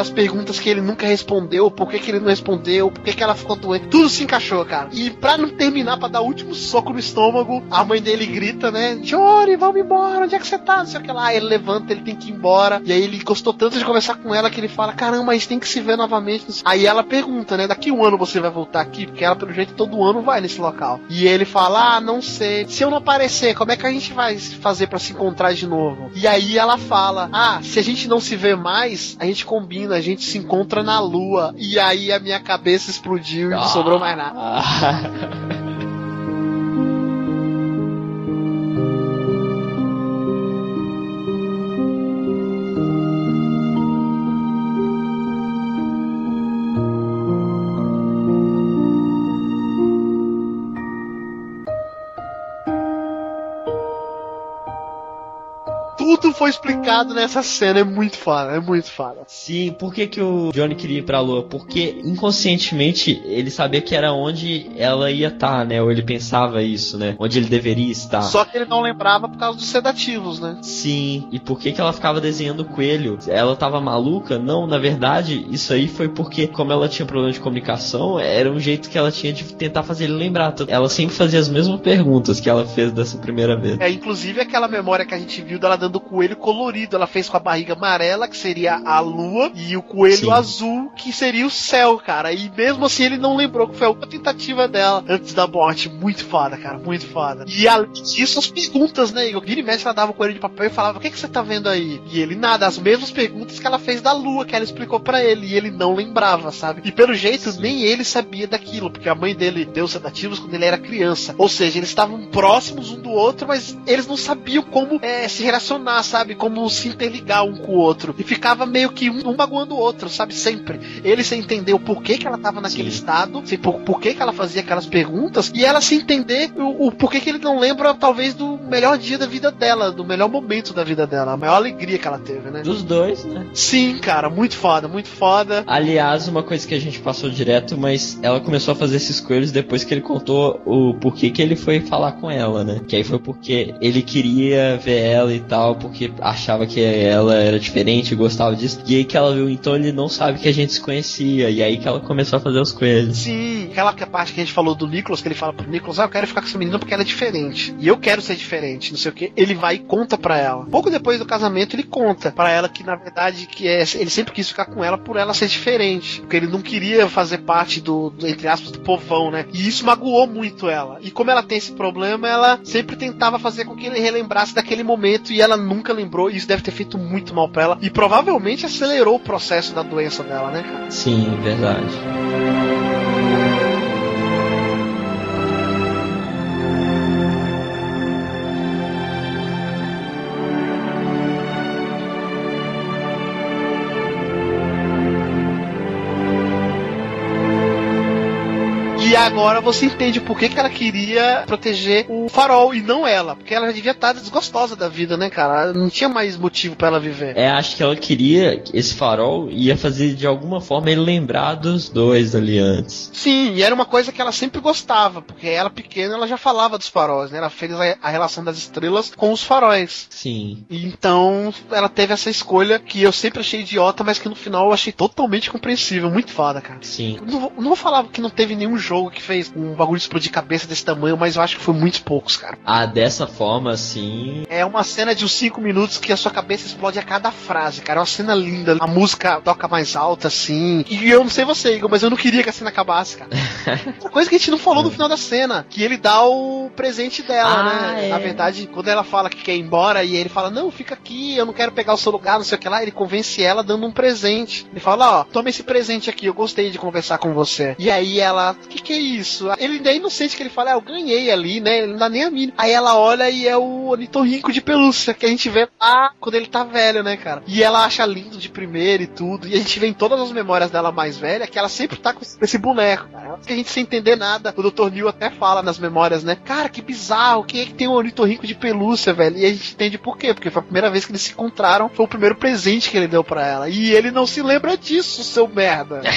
das perguntas que ele nunca respondeu, por que, que ele não respondeu, por que, que ela ficou doente. Tudo se encaixou, cara. E pra não terminar, pra dar o último soco no estômago, a mãe dele grita, né? Johnny, vamos embora, onde é que você tá? Não sei o que lá. Ele levanta, ele tem que ir embora. E aí ele gostou tanto de conversar com ela que ele fala: caramba, a gente tem que se ver novamente. Aí ela pergunta, né? Daqui um ano você vai voltar aqui? Porque ela, pelo jeito, todo ano vai nesse local. E ele fala: ah, não sei. Se eu não aparecer, como é que a gente vai fazer pra se encontrar de novo? E aí ela fala: ah, se a gente não se vê mais, a gente combina, a gente se encontra na lua. E aí a minha cabeça explodiu e não sobrou mais nada. [laughs] foi explicado nessa cena, é muito foda, é muito foda. Sim, por que, que o Johnny queria ir pra lua? Porque inconscientemente ele sabia que era onde ela ia estar, né? Ou ele pensava isso, né? Onde ele deveria estar. Só que ele não lembrava por causa dos sedativos, né? Sim, e por que, que ela ficava desenhando o coelho? Ela tava maluca? Não, na verdade, isso aí foi porque, como ela tinha problema de comunicação, era um jeito que ela tinha de tentar fazer ele lembrar. Ela sempre fazia as mesmas perguntas que ela fez dessa primeira vez. É, inclusive aquela memória que a gente viu dela dando o coelho colorido. Ela fez com a barriga amarela, que seria a lua, e o coelho Sim. azul, que seria o céu, cara. E mesmo assim ele não lembrou que foi a última tentativa dela antes da morte. Muito foda, cara, muito foda. E além disso, as perguntas, né, Igor? Vira e mexe, ela dava o coelho de papel e falava: O que, que você tá vendo aí? E ele nada, as mesmas perguntas que ela fez da lua, que ela explicou pra ele. E ele não lembrava, sabe? E pelo jeito, Sim. nem ele sabia daquilo, porque a mãe dele deu sedativos quando ele era criança. Ou seja, eles estavam próximos um do outro, mas eles não sabiam como é, se relacionar, sabe? Como se interligar um com o outro. E ficava meio que um, um magoando o outro, sabe? Sempre. Ele sem entender o porquê que ela tava naquele Sim. estado, sem por, porquê que ela fazia aquelas perguntas, e ela sem entender o, o porquê que ele não lembra, talvez, do melhor dia da vida dela, do melhor momento da vida dela, a maior alegria que ela teve, né? Dos dois, né? Sim, cara, muito foda, muito foda. Aliás, uma coisa que a gente passou direto, mas ela começou a fazer esses coelhos depois que ele contou o porquê que ele foi falar com ela, né? Que aí foi porque ele queria ver ela e tal, porque achava que ela era diferente, gostava disso. E aí que ela viu, então ele não sabe que a gente se conhecia. E aí que ela começou a fazer os coelhos. Sim, aquela que- parte que a gente falou do Nicholas, que ele fala pro Nicholas, ah, eu quero ficar com essa menina porque ela é diferente. E eu quero ser diferente, não sei o que. Ele vai e conta pra ela. Pouco depois do casamento, ele conta pra ela que, na verdade, que é, ele sempre quis ficar com ela por ela ser diferente. Porque ele não queria fazer parte do, do, entre aspas, do povão, né? E isso magoou muito ela. E como ela tem esse problema, ela sempre tentava fazer com que ele relembrasse daquele momento e ela nunca lembrou. E isso deve ter feito muito mal pra ela. E provavelmente acelerou o processo da doença dela, né, cara? Sim, verdade. Agora você entende por que, que ela queria proteger o farol e não ela. Porque ela já devia estar desgostosa da vida, né, cara? Não tinha mais motivo para ela viver. É, acho que ela queria esse farol ia fazer de alguma forma ele lembrar dos dois ali antes. Sim, e era uma coisa que ela sempre gostava, porque ela pequena ela já falava dos faróis, né? Ela fez a, a relação das estrelas com os faróis. Sim. E Então ela teve essa escolha que eu sempre achei idiota, mas que no final eu achei totalmente compreensível. Muito foda, cara. Sim. Não não vou falar que não teve nenhum jogo que fez um bagulho explodir cabeça desse tamanho, mas eu acho que foi muitos poucos, cara. Ah, dessa forma, assim. É uma cena de uns 5 minutos que a sua cabeça explode a cada frase, cara. É uma cena linda. A música toca mais alta, assim. E eu não sei você, Igor, mas eu não queria que a cena acabasse, cara. [laughs] Outra coisa que a gente não falou no final da cena, que ele dá o presente dela, Ah, né? é. Na verdade, quando ela fala que quer ir embora e ele fala, não, fica aqui, eu não quero pegar o seu lugar, não sei o que lá, ele convence ela dando um presente. Ele fala, ó, toma esse presente aqui, eu gostei de conversar com você. E aí ela, o que que é isso? Ele ainda é inocente que ele fala, ah, eu ganhei ali, né? Ele não dá nem a mínima. Aí ela olha e é o ornitorrinco de pelúcia que a gente vê lá quando ele tá velho, né, cara? E ela acha lindo de primeiro e tudo. E a gente vê em todas as memórias dela mais velha que ela sempre tá com esse boneco, cara. Que a gente sem entender nada. O Dr. Neil até fala nas memórias, né? Cara, que bizarro, quem é que tem um ornitorrinco de pelúcia, velho? E a gente entende por quê. Porque foi a primeira vez que eles se encontraram, foi o primeiro presente que ele deu pra ela. E ele não se lembra disso, seu merda. [laughs]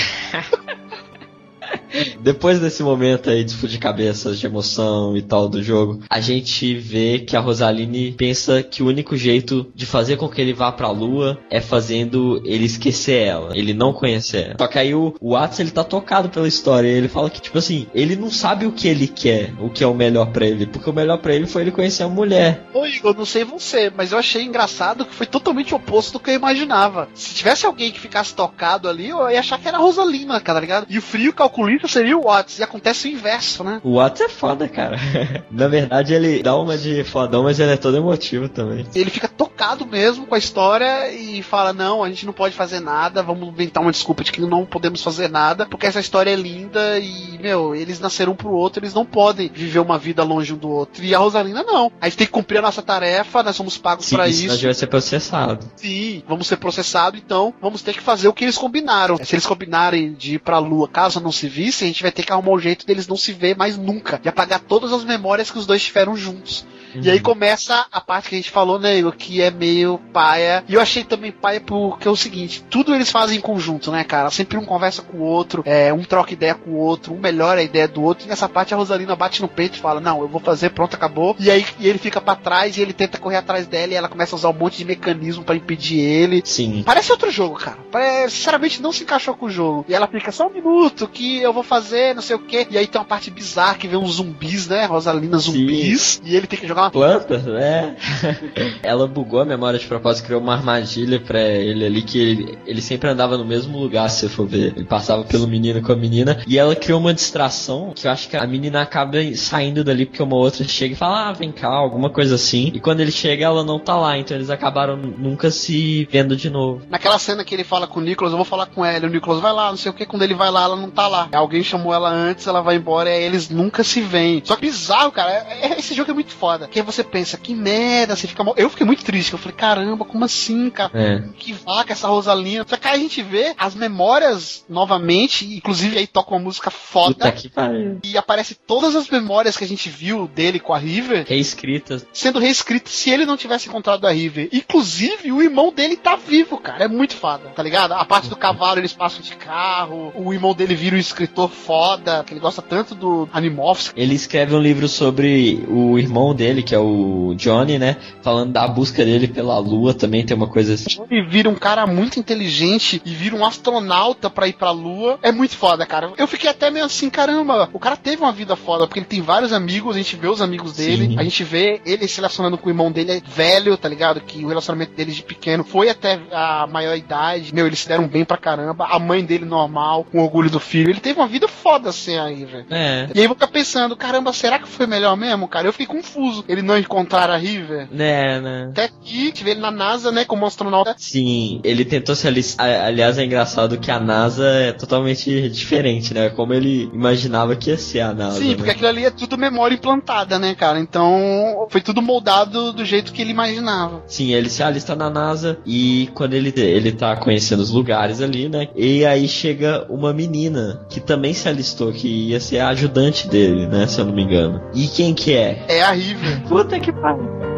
Depois desse momento aí de explodir cabeças, de emoção e tal do jogo, a gente vê que a Rosaline pensa que o único jeito de fazer com que ele vá pra lua é fazendo ele esquecer ela, ele não conhecer ela. Só que aí o, o Atos ele tá tocado pela história, ele fala que tipo assim, ele não sabe o que ele quer, o que é o melhor pra ele, porque o melhor pra ele foi ele conhecer a mulher. Ô Igor, não sei você, mas eu achei engraçado que foi totalmente oposto do que eu imaginava. Se tivesse alguém que ficasse tocado ali, eu ia achar que era a Rosalina, cara, tá ligado? E o frio calculista seria o Watts, e acontece o inverso, né? O Atos é foda, cara. [laughs] Na verdade ele dá uma de fodão, mas ele é todo emotivo também. Ele fica tocado mesmo com a história e fala: Não, a gente não pode fazer nada, vamos inventar uma desculpa de que não podemos fazer nada, porque essa história é linda e, meu, eles nasceram um pro outro, eles não podem viver uma vida longe um do outro. E a Rosalina não. A gente tem que cumprir a nossa tarefa, nós somos pagos pra isso, a gente vai ser processado. Sim, vamos ser processados, então vamos ter que fazer o que eles combinaram. Se eles combinarem de ir pra lua caso não se a gente vai ter que arrumar um jeito deles não se ver mais nunca. E apagar todas as memórias que os dois tiveram juntos. E aí começa a parte que a gente falou, né, Igor, que é meio paia. E eu achei também paia porque é o seguinte: tudo eles fazem em conjunto, né, cara? Sempre um conversa com o outro, é, um troca ideia com o outro, um melhora a ideia do outro. E nessa parte a Rosalina bate no peito e fala: Não, eu vou fazer, pronto, acabou. E aí e ele fica pra trás e ele tenta correr atrás dela e ela começa a usar um monte de mecanismo pra impedir ele. Sim. Parece outro jogo, cara. Parece, sinceramente, não se encaixou com o jogo. E ela fica só um minuto que eu vou fazer, não sei o que. E aí tem uma parte bizarra que vem uns zumbis, né? Rosalina zumbis. E ele tem que jogar uma Plantas, né? [laughs] Ela bugou a memória de propósito, criou uma armadilha pra ele ali que ele, ele sempre andava no mesmo lugar, se você for ver. Ele passava pelo menino com a menina. E ela criou uma distração que eu acho que a menina acaba saindo dali porque uma outra chega e fala, ah, vem cá, alguma coisa assim. E quando ele chega, ela não tá lá. Então eles acabaram nunca se vendo de novo. Naquela cena que ele fala com o Nicholas, eu vou falar com ela. O Nicholas vai lá, não sei o que. Quando ele vai lá, ela não tá lá. Alguém chamou ela antes, ela vai embora e aí eles nunca se veem. Só que bizarro, cara. é- é- esse jogo é muito foda. Que aí você pensa, que merda, você fica mal. Eu fiquei muito triste. Eu falei, caramba, como assim, cara? É. Que vaca essa Rosalina. Só que aí a gente vê as memórias novamente, inclusive aí toca uma música foda. Puta que pariu. E aparece todas as memórias que a gente viu dele com a River Reescritas. sendo reescritas se ele não tivesse encontrado a River. Inclusive, o irmão dele tá vivo, cara. É muito foda, tá ligado? A parte do cavalo, eles passam de carro. O irmão dele vira um escritor foda, que ele gosta tanto do Animorphs. Ele escreve um livro sobre o irmão dele, que é o Johnny, né? Falando da busca dele pela lua também, tem uma coisa assim. E vira um cara muito inteligente e vira um astronauta pra ir pra lua. É muito foda, cara. Eu fiquei até meio assim, caramba, o cara teve uma vida foda, porque ele tem vários amigos, a gente vê os amigos dele, Sim. a gente vê ele se relacionando com o irmão dele é velho, tá ligado? Que o relacionamento deles de pequeno foi até a maior idade. Meu, eles se deram bem pra caramba. A mãe dele normal, com orgulho do filho. Ele teve uma vida foda assim aí, velho. É. E aí eu vou ficar pensando, caramba, será que foi melhor mesmo, cara? Eu fiquei confuso. ele não encontrar a River. Né, né? Até que tive ele na NASA, né, como astronauta. Sim, ele tentou se alistar. Aliás, é engraçado que a NASA é totalmente diferente, né? Como ele imaginava que ia ser a NASA. Sim, né? porque aquilo ali é tudo memória implantada, né, cara? Então foi tudo moldado do jeito que ele imaginava. Sim, ele se alista na NASA e quando ele, ele tá conhecendo os lugares ali, né? E aí chega uma menina que também se alistou, que ia ser a ajudante dele, né? Se eu não me engano. E quem que é? É a River. Puta que pariu.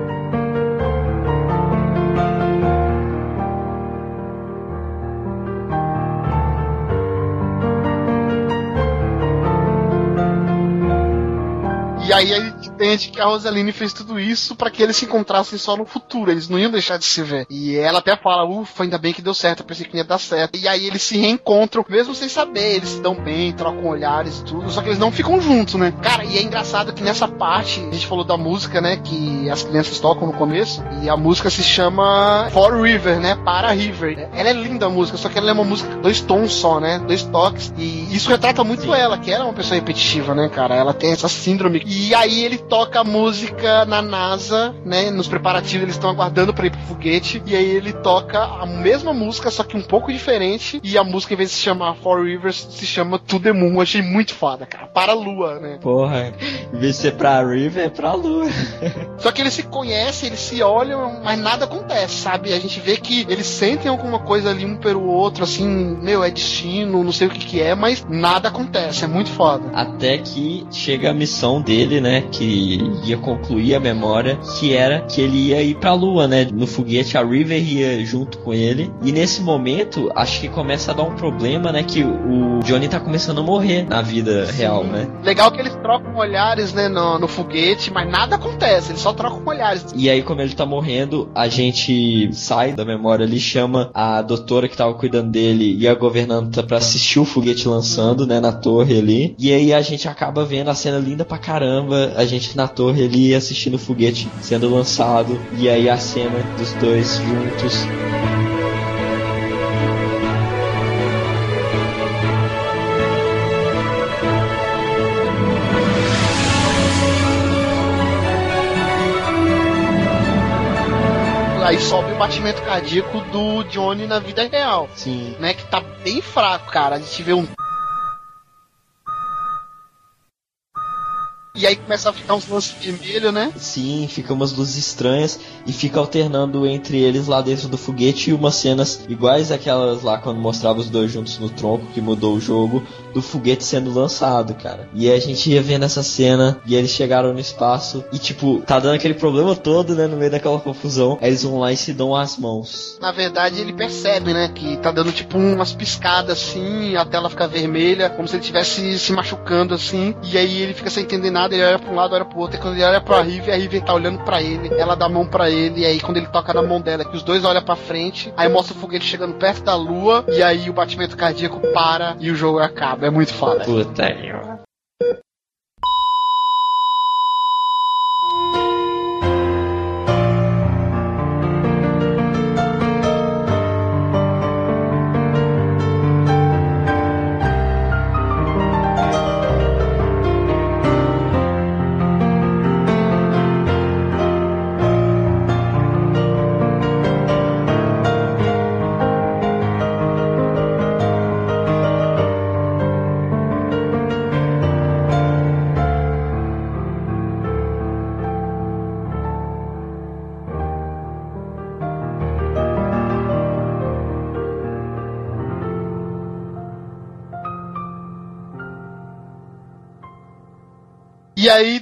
Que a Rosaline fez tudo isso pra que eles se encontrassem só no futuro. Eles não iam deixar de se ver. E ela até fala, ufa, ainda bem que deu certo, eu pensei que ia dar certo. E aí eles se reencontram, mesmo sem saber, eles se dão bem, trocam olhares e tudo, só que eles não ficam juntos, né? Cara, e é engraçado que nessa parte, a gente falou da música, né, que as crianças tocam no começo, e a música se chama For River, né, para River. Ela é linda a música, só que ela é uma música dois tons só, né, dois toques, e isso retrata muito ela, que ela é uma pessoa repetitiva, né, cara? Ela tem essa síndrome. E aí ele toca a música na NASA, né? Nos preparativos eles estão aguardando para ir pro foguete. E aí ele toca a mesma música, só que um pouco diferente. E a música, em vez de se chamar Four Rivers, se chama To The Moon. Eu achei muito foda, cara. Para a lua, né? Porra, em vez de ser pra River, é pra Lua. [laughs] Só que eles se conhecem, eles se olham, mas nada acontece, sabe? A gente vê que eles sentem alguma coisa ali um pelo outro, assim, meu, é destino, não sei o que que é, mas nada acontece. É muito foda. Até que chega a missão dele, né? Que ia concluir a memória, que era que ele ia ir pra lua, né? No foguete, a River ia junto com ele. E nesse momento, acho que começa a dar um problema, né? Que o Johnny tá começando a morrer na vida real, né? Legal que eles trocam olhares, né, no, no foguete, mas nada acontece, eles só trocam olhares. E aí, como ele tá morrendo, a gente sai da memória ali, chama a doutora que tava cuidando dele e a governanta pra assistir o foguete lançando, né, na torre ali. E aí a gente acaba vendo a cena linda pra caramba, a gente na torre ali assistindo o foguete sendo lançado. E aí a cena dos dois juntos. Aí sobe o batimento cardíaco do Johnny na vida real, Sim. né? Que tá bem fraco, cara. A gente vê um. E aí começa a ficar uns lances vermelhos, né? Sim, fica umas luzes estranhas e fica alternando entre eles lá dentro do foguete e umas cenas iguais àquelas lá quando mostrava os dois juntos no tronco, que mudou o jogo, do foguete sendo lançado, cara. E a gente ia vendo essa cena e eles chegaram no espaço e, tipo, tá dando aquele problema todo, né, no meio daquela confusão. Aí eles vão lá e se dão as mãos. Na verdade, ele percebe, né? Que tá dando tipo umas piscadas assim, a tela fica vermelha, como se ele estivesse se machucando assim. E aí ele fica sem entender nada, ele olha pra um lado, olha pro outro. E quando ele olha pra River, a River tá olhando pra ele, ela dá a mão pra ele. E aí quando ele toca na mão dela, que os dois olham pra frente, aí mostra o foguete chegando perto da lua. E aí o batimento cardíaco para e o jogo acaba. É muito foda. Puta, eu...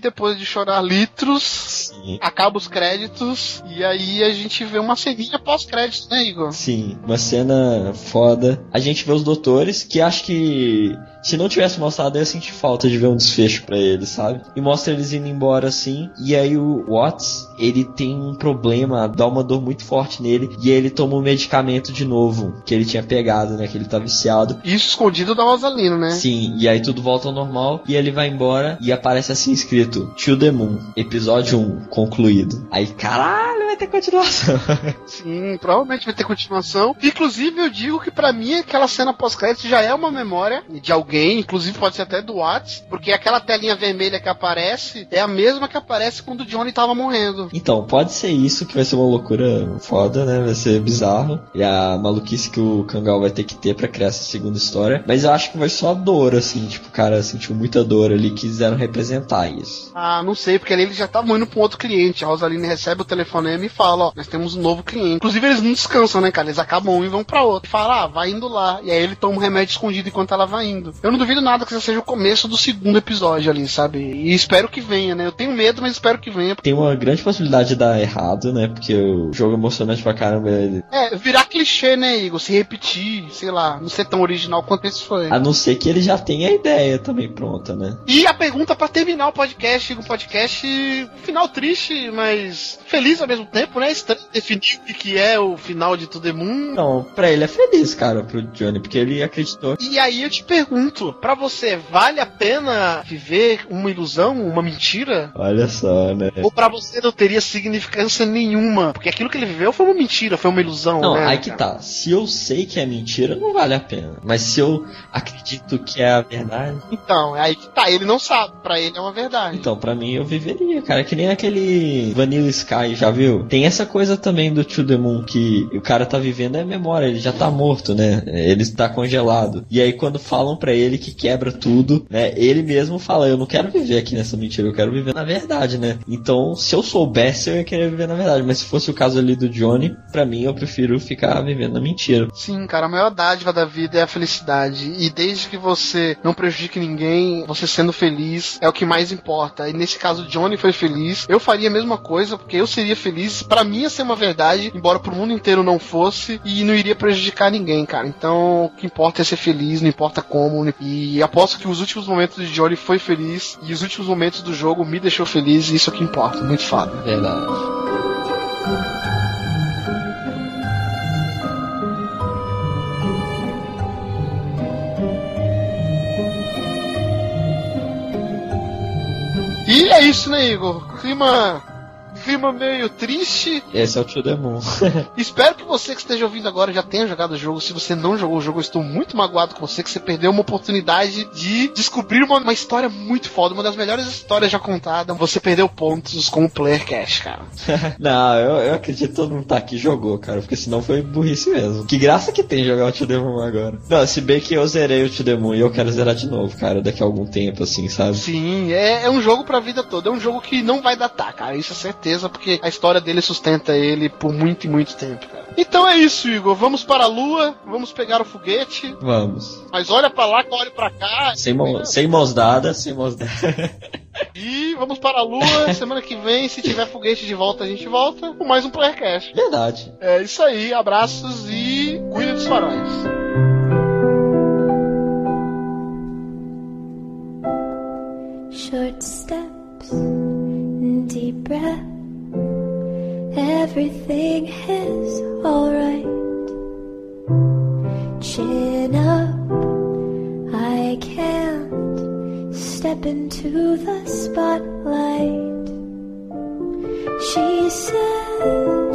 depois de chorar litros, Sim. acaba os créditos. E aí a gente vê uma ceninha pós-créditos, né, Igor? Sim, uma cena foda. A gente vê os doutores, que acho que se não tivesse mostrado, eu ia sentir falta de ver um desfecho pra eles, sabe? E mostra eles indo embora assim. E aí o Watts, ele tem um problema, dá uma dor muito forte nele. E aí ele toma um medicamento de novo, que ele tinha pegado, né? Que ele tá viciado. Isso escondido da Rosalina, né? Sim, e aí tudo volta ao normal. E ele vai embora e aparece assim escrito: To the Moon, episódio 1, concluído. Aí, caralho, vai ter continuação. [laughs] Sim, provavelmente vai ter continuação. Inclusive, eu digo que pra mim aquela cena pós-crédito já é uma memória de alguém, inclusive pode ser até do Whats, porque aquela telinha vermelha que aparece é a mesma que aparece quando o Johnny tava morrendo. Então, pode ser isso que vai ser uma loucura foda, né? Vai ser bizarro. E a maluquice que o Kangal vai ter que ter pra criar essa segunda história. Mas eu acho que vai só dor, assim, tipo, o cara sentiu muita dor ali, quiseram representar isso. Ah, não sei, porque ali eles já estavam indo pra um outro cliente. A Rosaline recebe o telefonema e fala, ó, nós temos um novo cliente. Inclusive eles não descansam, né, cara? Eles acabam um e vão pra outro. Fala, ah, vai indo lá. E aí ele toma um remédio escondido enquanto ela vai indo. Eu não duvido nada que isso seja o começo do segundo episódio ali, sabe? E espero que venha, né? Eu tenho medo, mas espero que venha. Tem uma grande possibilidade de dar errado, né? Porque o jogo é emocionante pra caramba. Ele... É, virar clichê, né, Igor? Se repetir, sei lá, não ser tão original quanto esse foi. A não ser que ele já tenha a ideia também pronta, né? E a pergunta pra terminar o podcast, o podcast final triste, mas feliz ao mesmo tempo, né? Estranho definir o que é o final de To The Moon. Não, pra ele é feliz, cara, pro Johnny, porque ele acreditou. E aí eu te pergunto, pra você, vale a pena viver uma ilusão, uma mentira? Olha só, né? Ou pra você não teria significância nenhuma? Porque aquilo que ele viveu foi uma mentira, foi uma ilusão, Não, né? aí que cara? tá. Se eu sei que é mentira, não vale a pena. Mas se eu acredito que é a verdade, Então, é aí que tá. Ele não sabe, pra ele é uma verdade. então pra mim eu viveria, cara. Que nem aquele Vanilla Sky, já viu? Tem essa coisa também do To The Moon que o cara tá vivendo é memória, ele já tá morto, né? Ele está congelado. E aí quando falam pra ele que quebra tudo, né? Ele mesmo fala, eu não quero viver aqui nessa mentira, eu quero viver na verdade, né? Então, se eu soubesse, eu ia querer viver na verdade. Mas se fosse o caso ali do Johnny, pra mim eu prefiro ficar vivendo na mentira. Sim, cara, a maior dádiva da vida é a felicidade. E desde que você não prejudique ninguém, você sendo feliz é o que mais importa. E nesse caso, Johnny foi feliz. Eu faria a mesma coisa, porque eu seria feliz. Pra mim ia ser uma verdade, embora pro mundo inteiro não fosse. E não iria prejudicar ninguém, cara. Então, o que importa é ser feliz, não importa como. E aposto que os últimos momentos de Johnny foi feliz. E os últimos momentos do jogo me deixou feliz. E isso é o que importa. Muito foda. Verdade. E é isso, né, Igor? Clima. Clima meio triste. Esse é o To The Moon. [laughs] Espero que você que esteja ouvindo agora já tenha jogado o jogo. Se você não jogou o jogo, eu estou muito magoado com você que você perdeu uma oportunidade de descobrir uma, uma história muito foda, uma das melhores histórias já contadas. Você perdeu pontos com o Player Cash, cara. [laughs] Não, eu, eu acredito que todo mundo tá aqui e jogou, cara, porque senão foi burrice mesmo. Que graça que tem jogar o To The Moon agora. Não, se bem que eu zerei o To The Moon e eu quero zerar de novo, cara, daqui a algum tempo, assim, sabe? Sim, é, é um jogo pra vida toda. É um jogo que não vai datar, cara. Isso é certeza, porque a história dele sustenta ele por muito e muito tempo, cara. Então é isso, Igor. Vamos para a lua, vamos pegar o foguete. Vamos. Mas olha pra lá, olha pra cá. Sem, mão, sem mãos dadas, sem mãos dadas. [laughs] E vamos para a lua. Semana que vem, se tiver foguete de volta, a gente volta com mais um Playercast. Verdade. É isso aí, abraços e cuide dos faróis. Short steps, deep breath. Everything is alright. Chin up, I can't step into the spotlight. She said,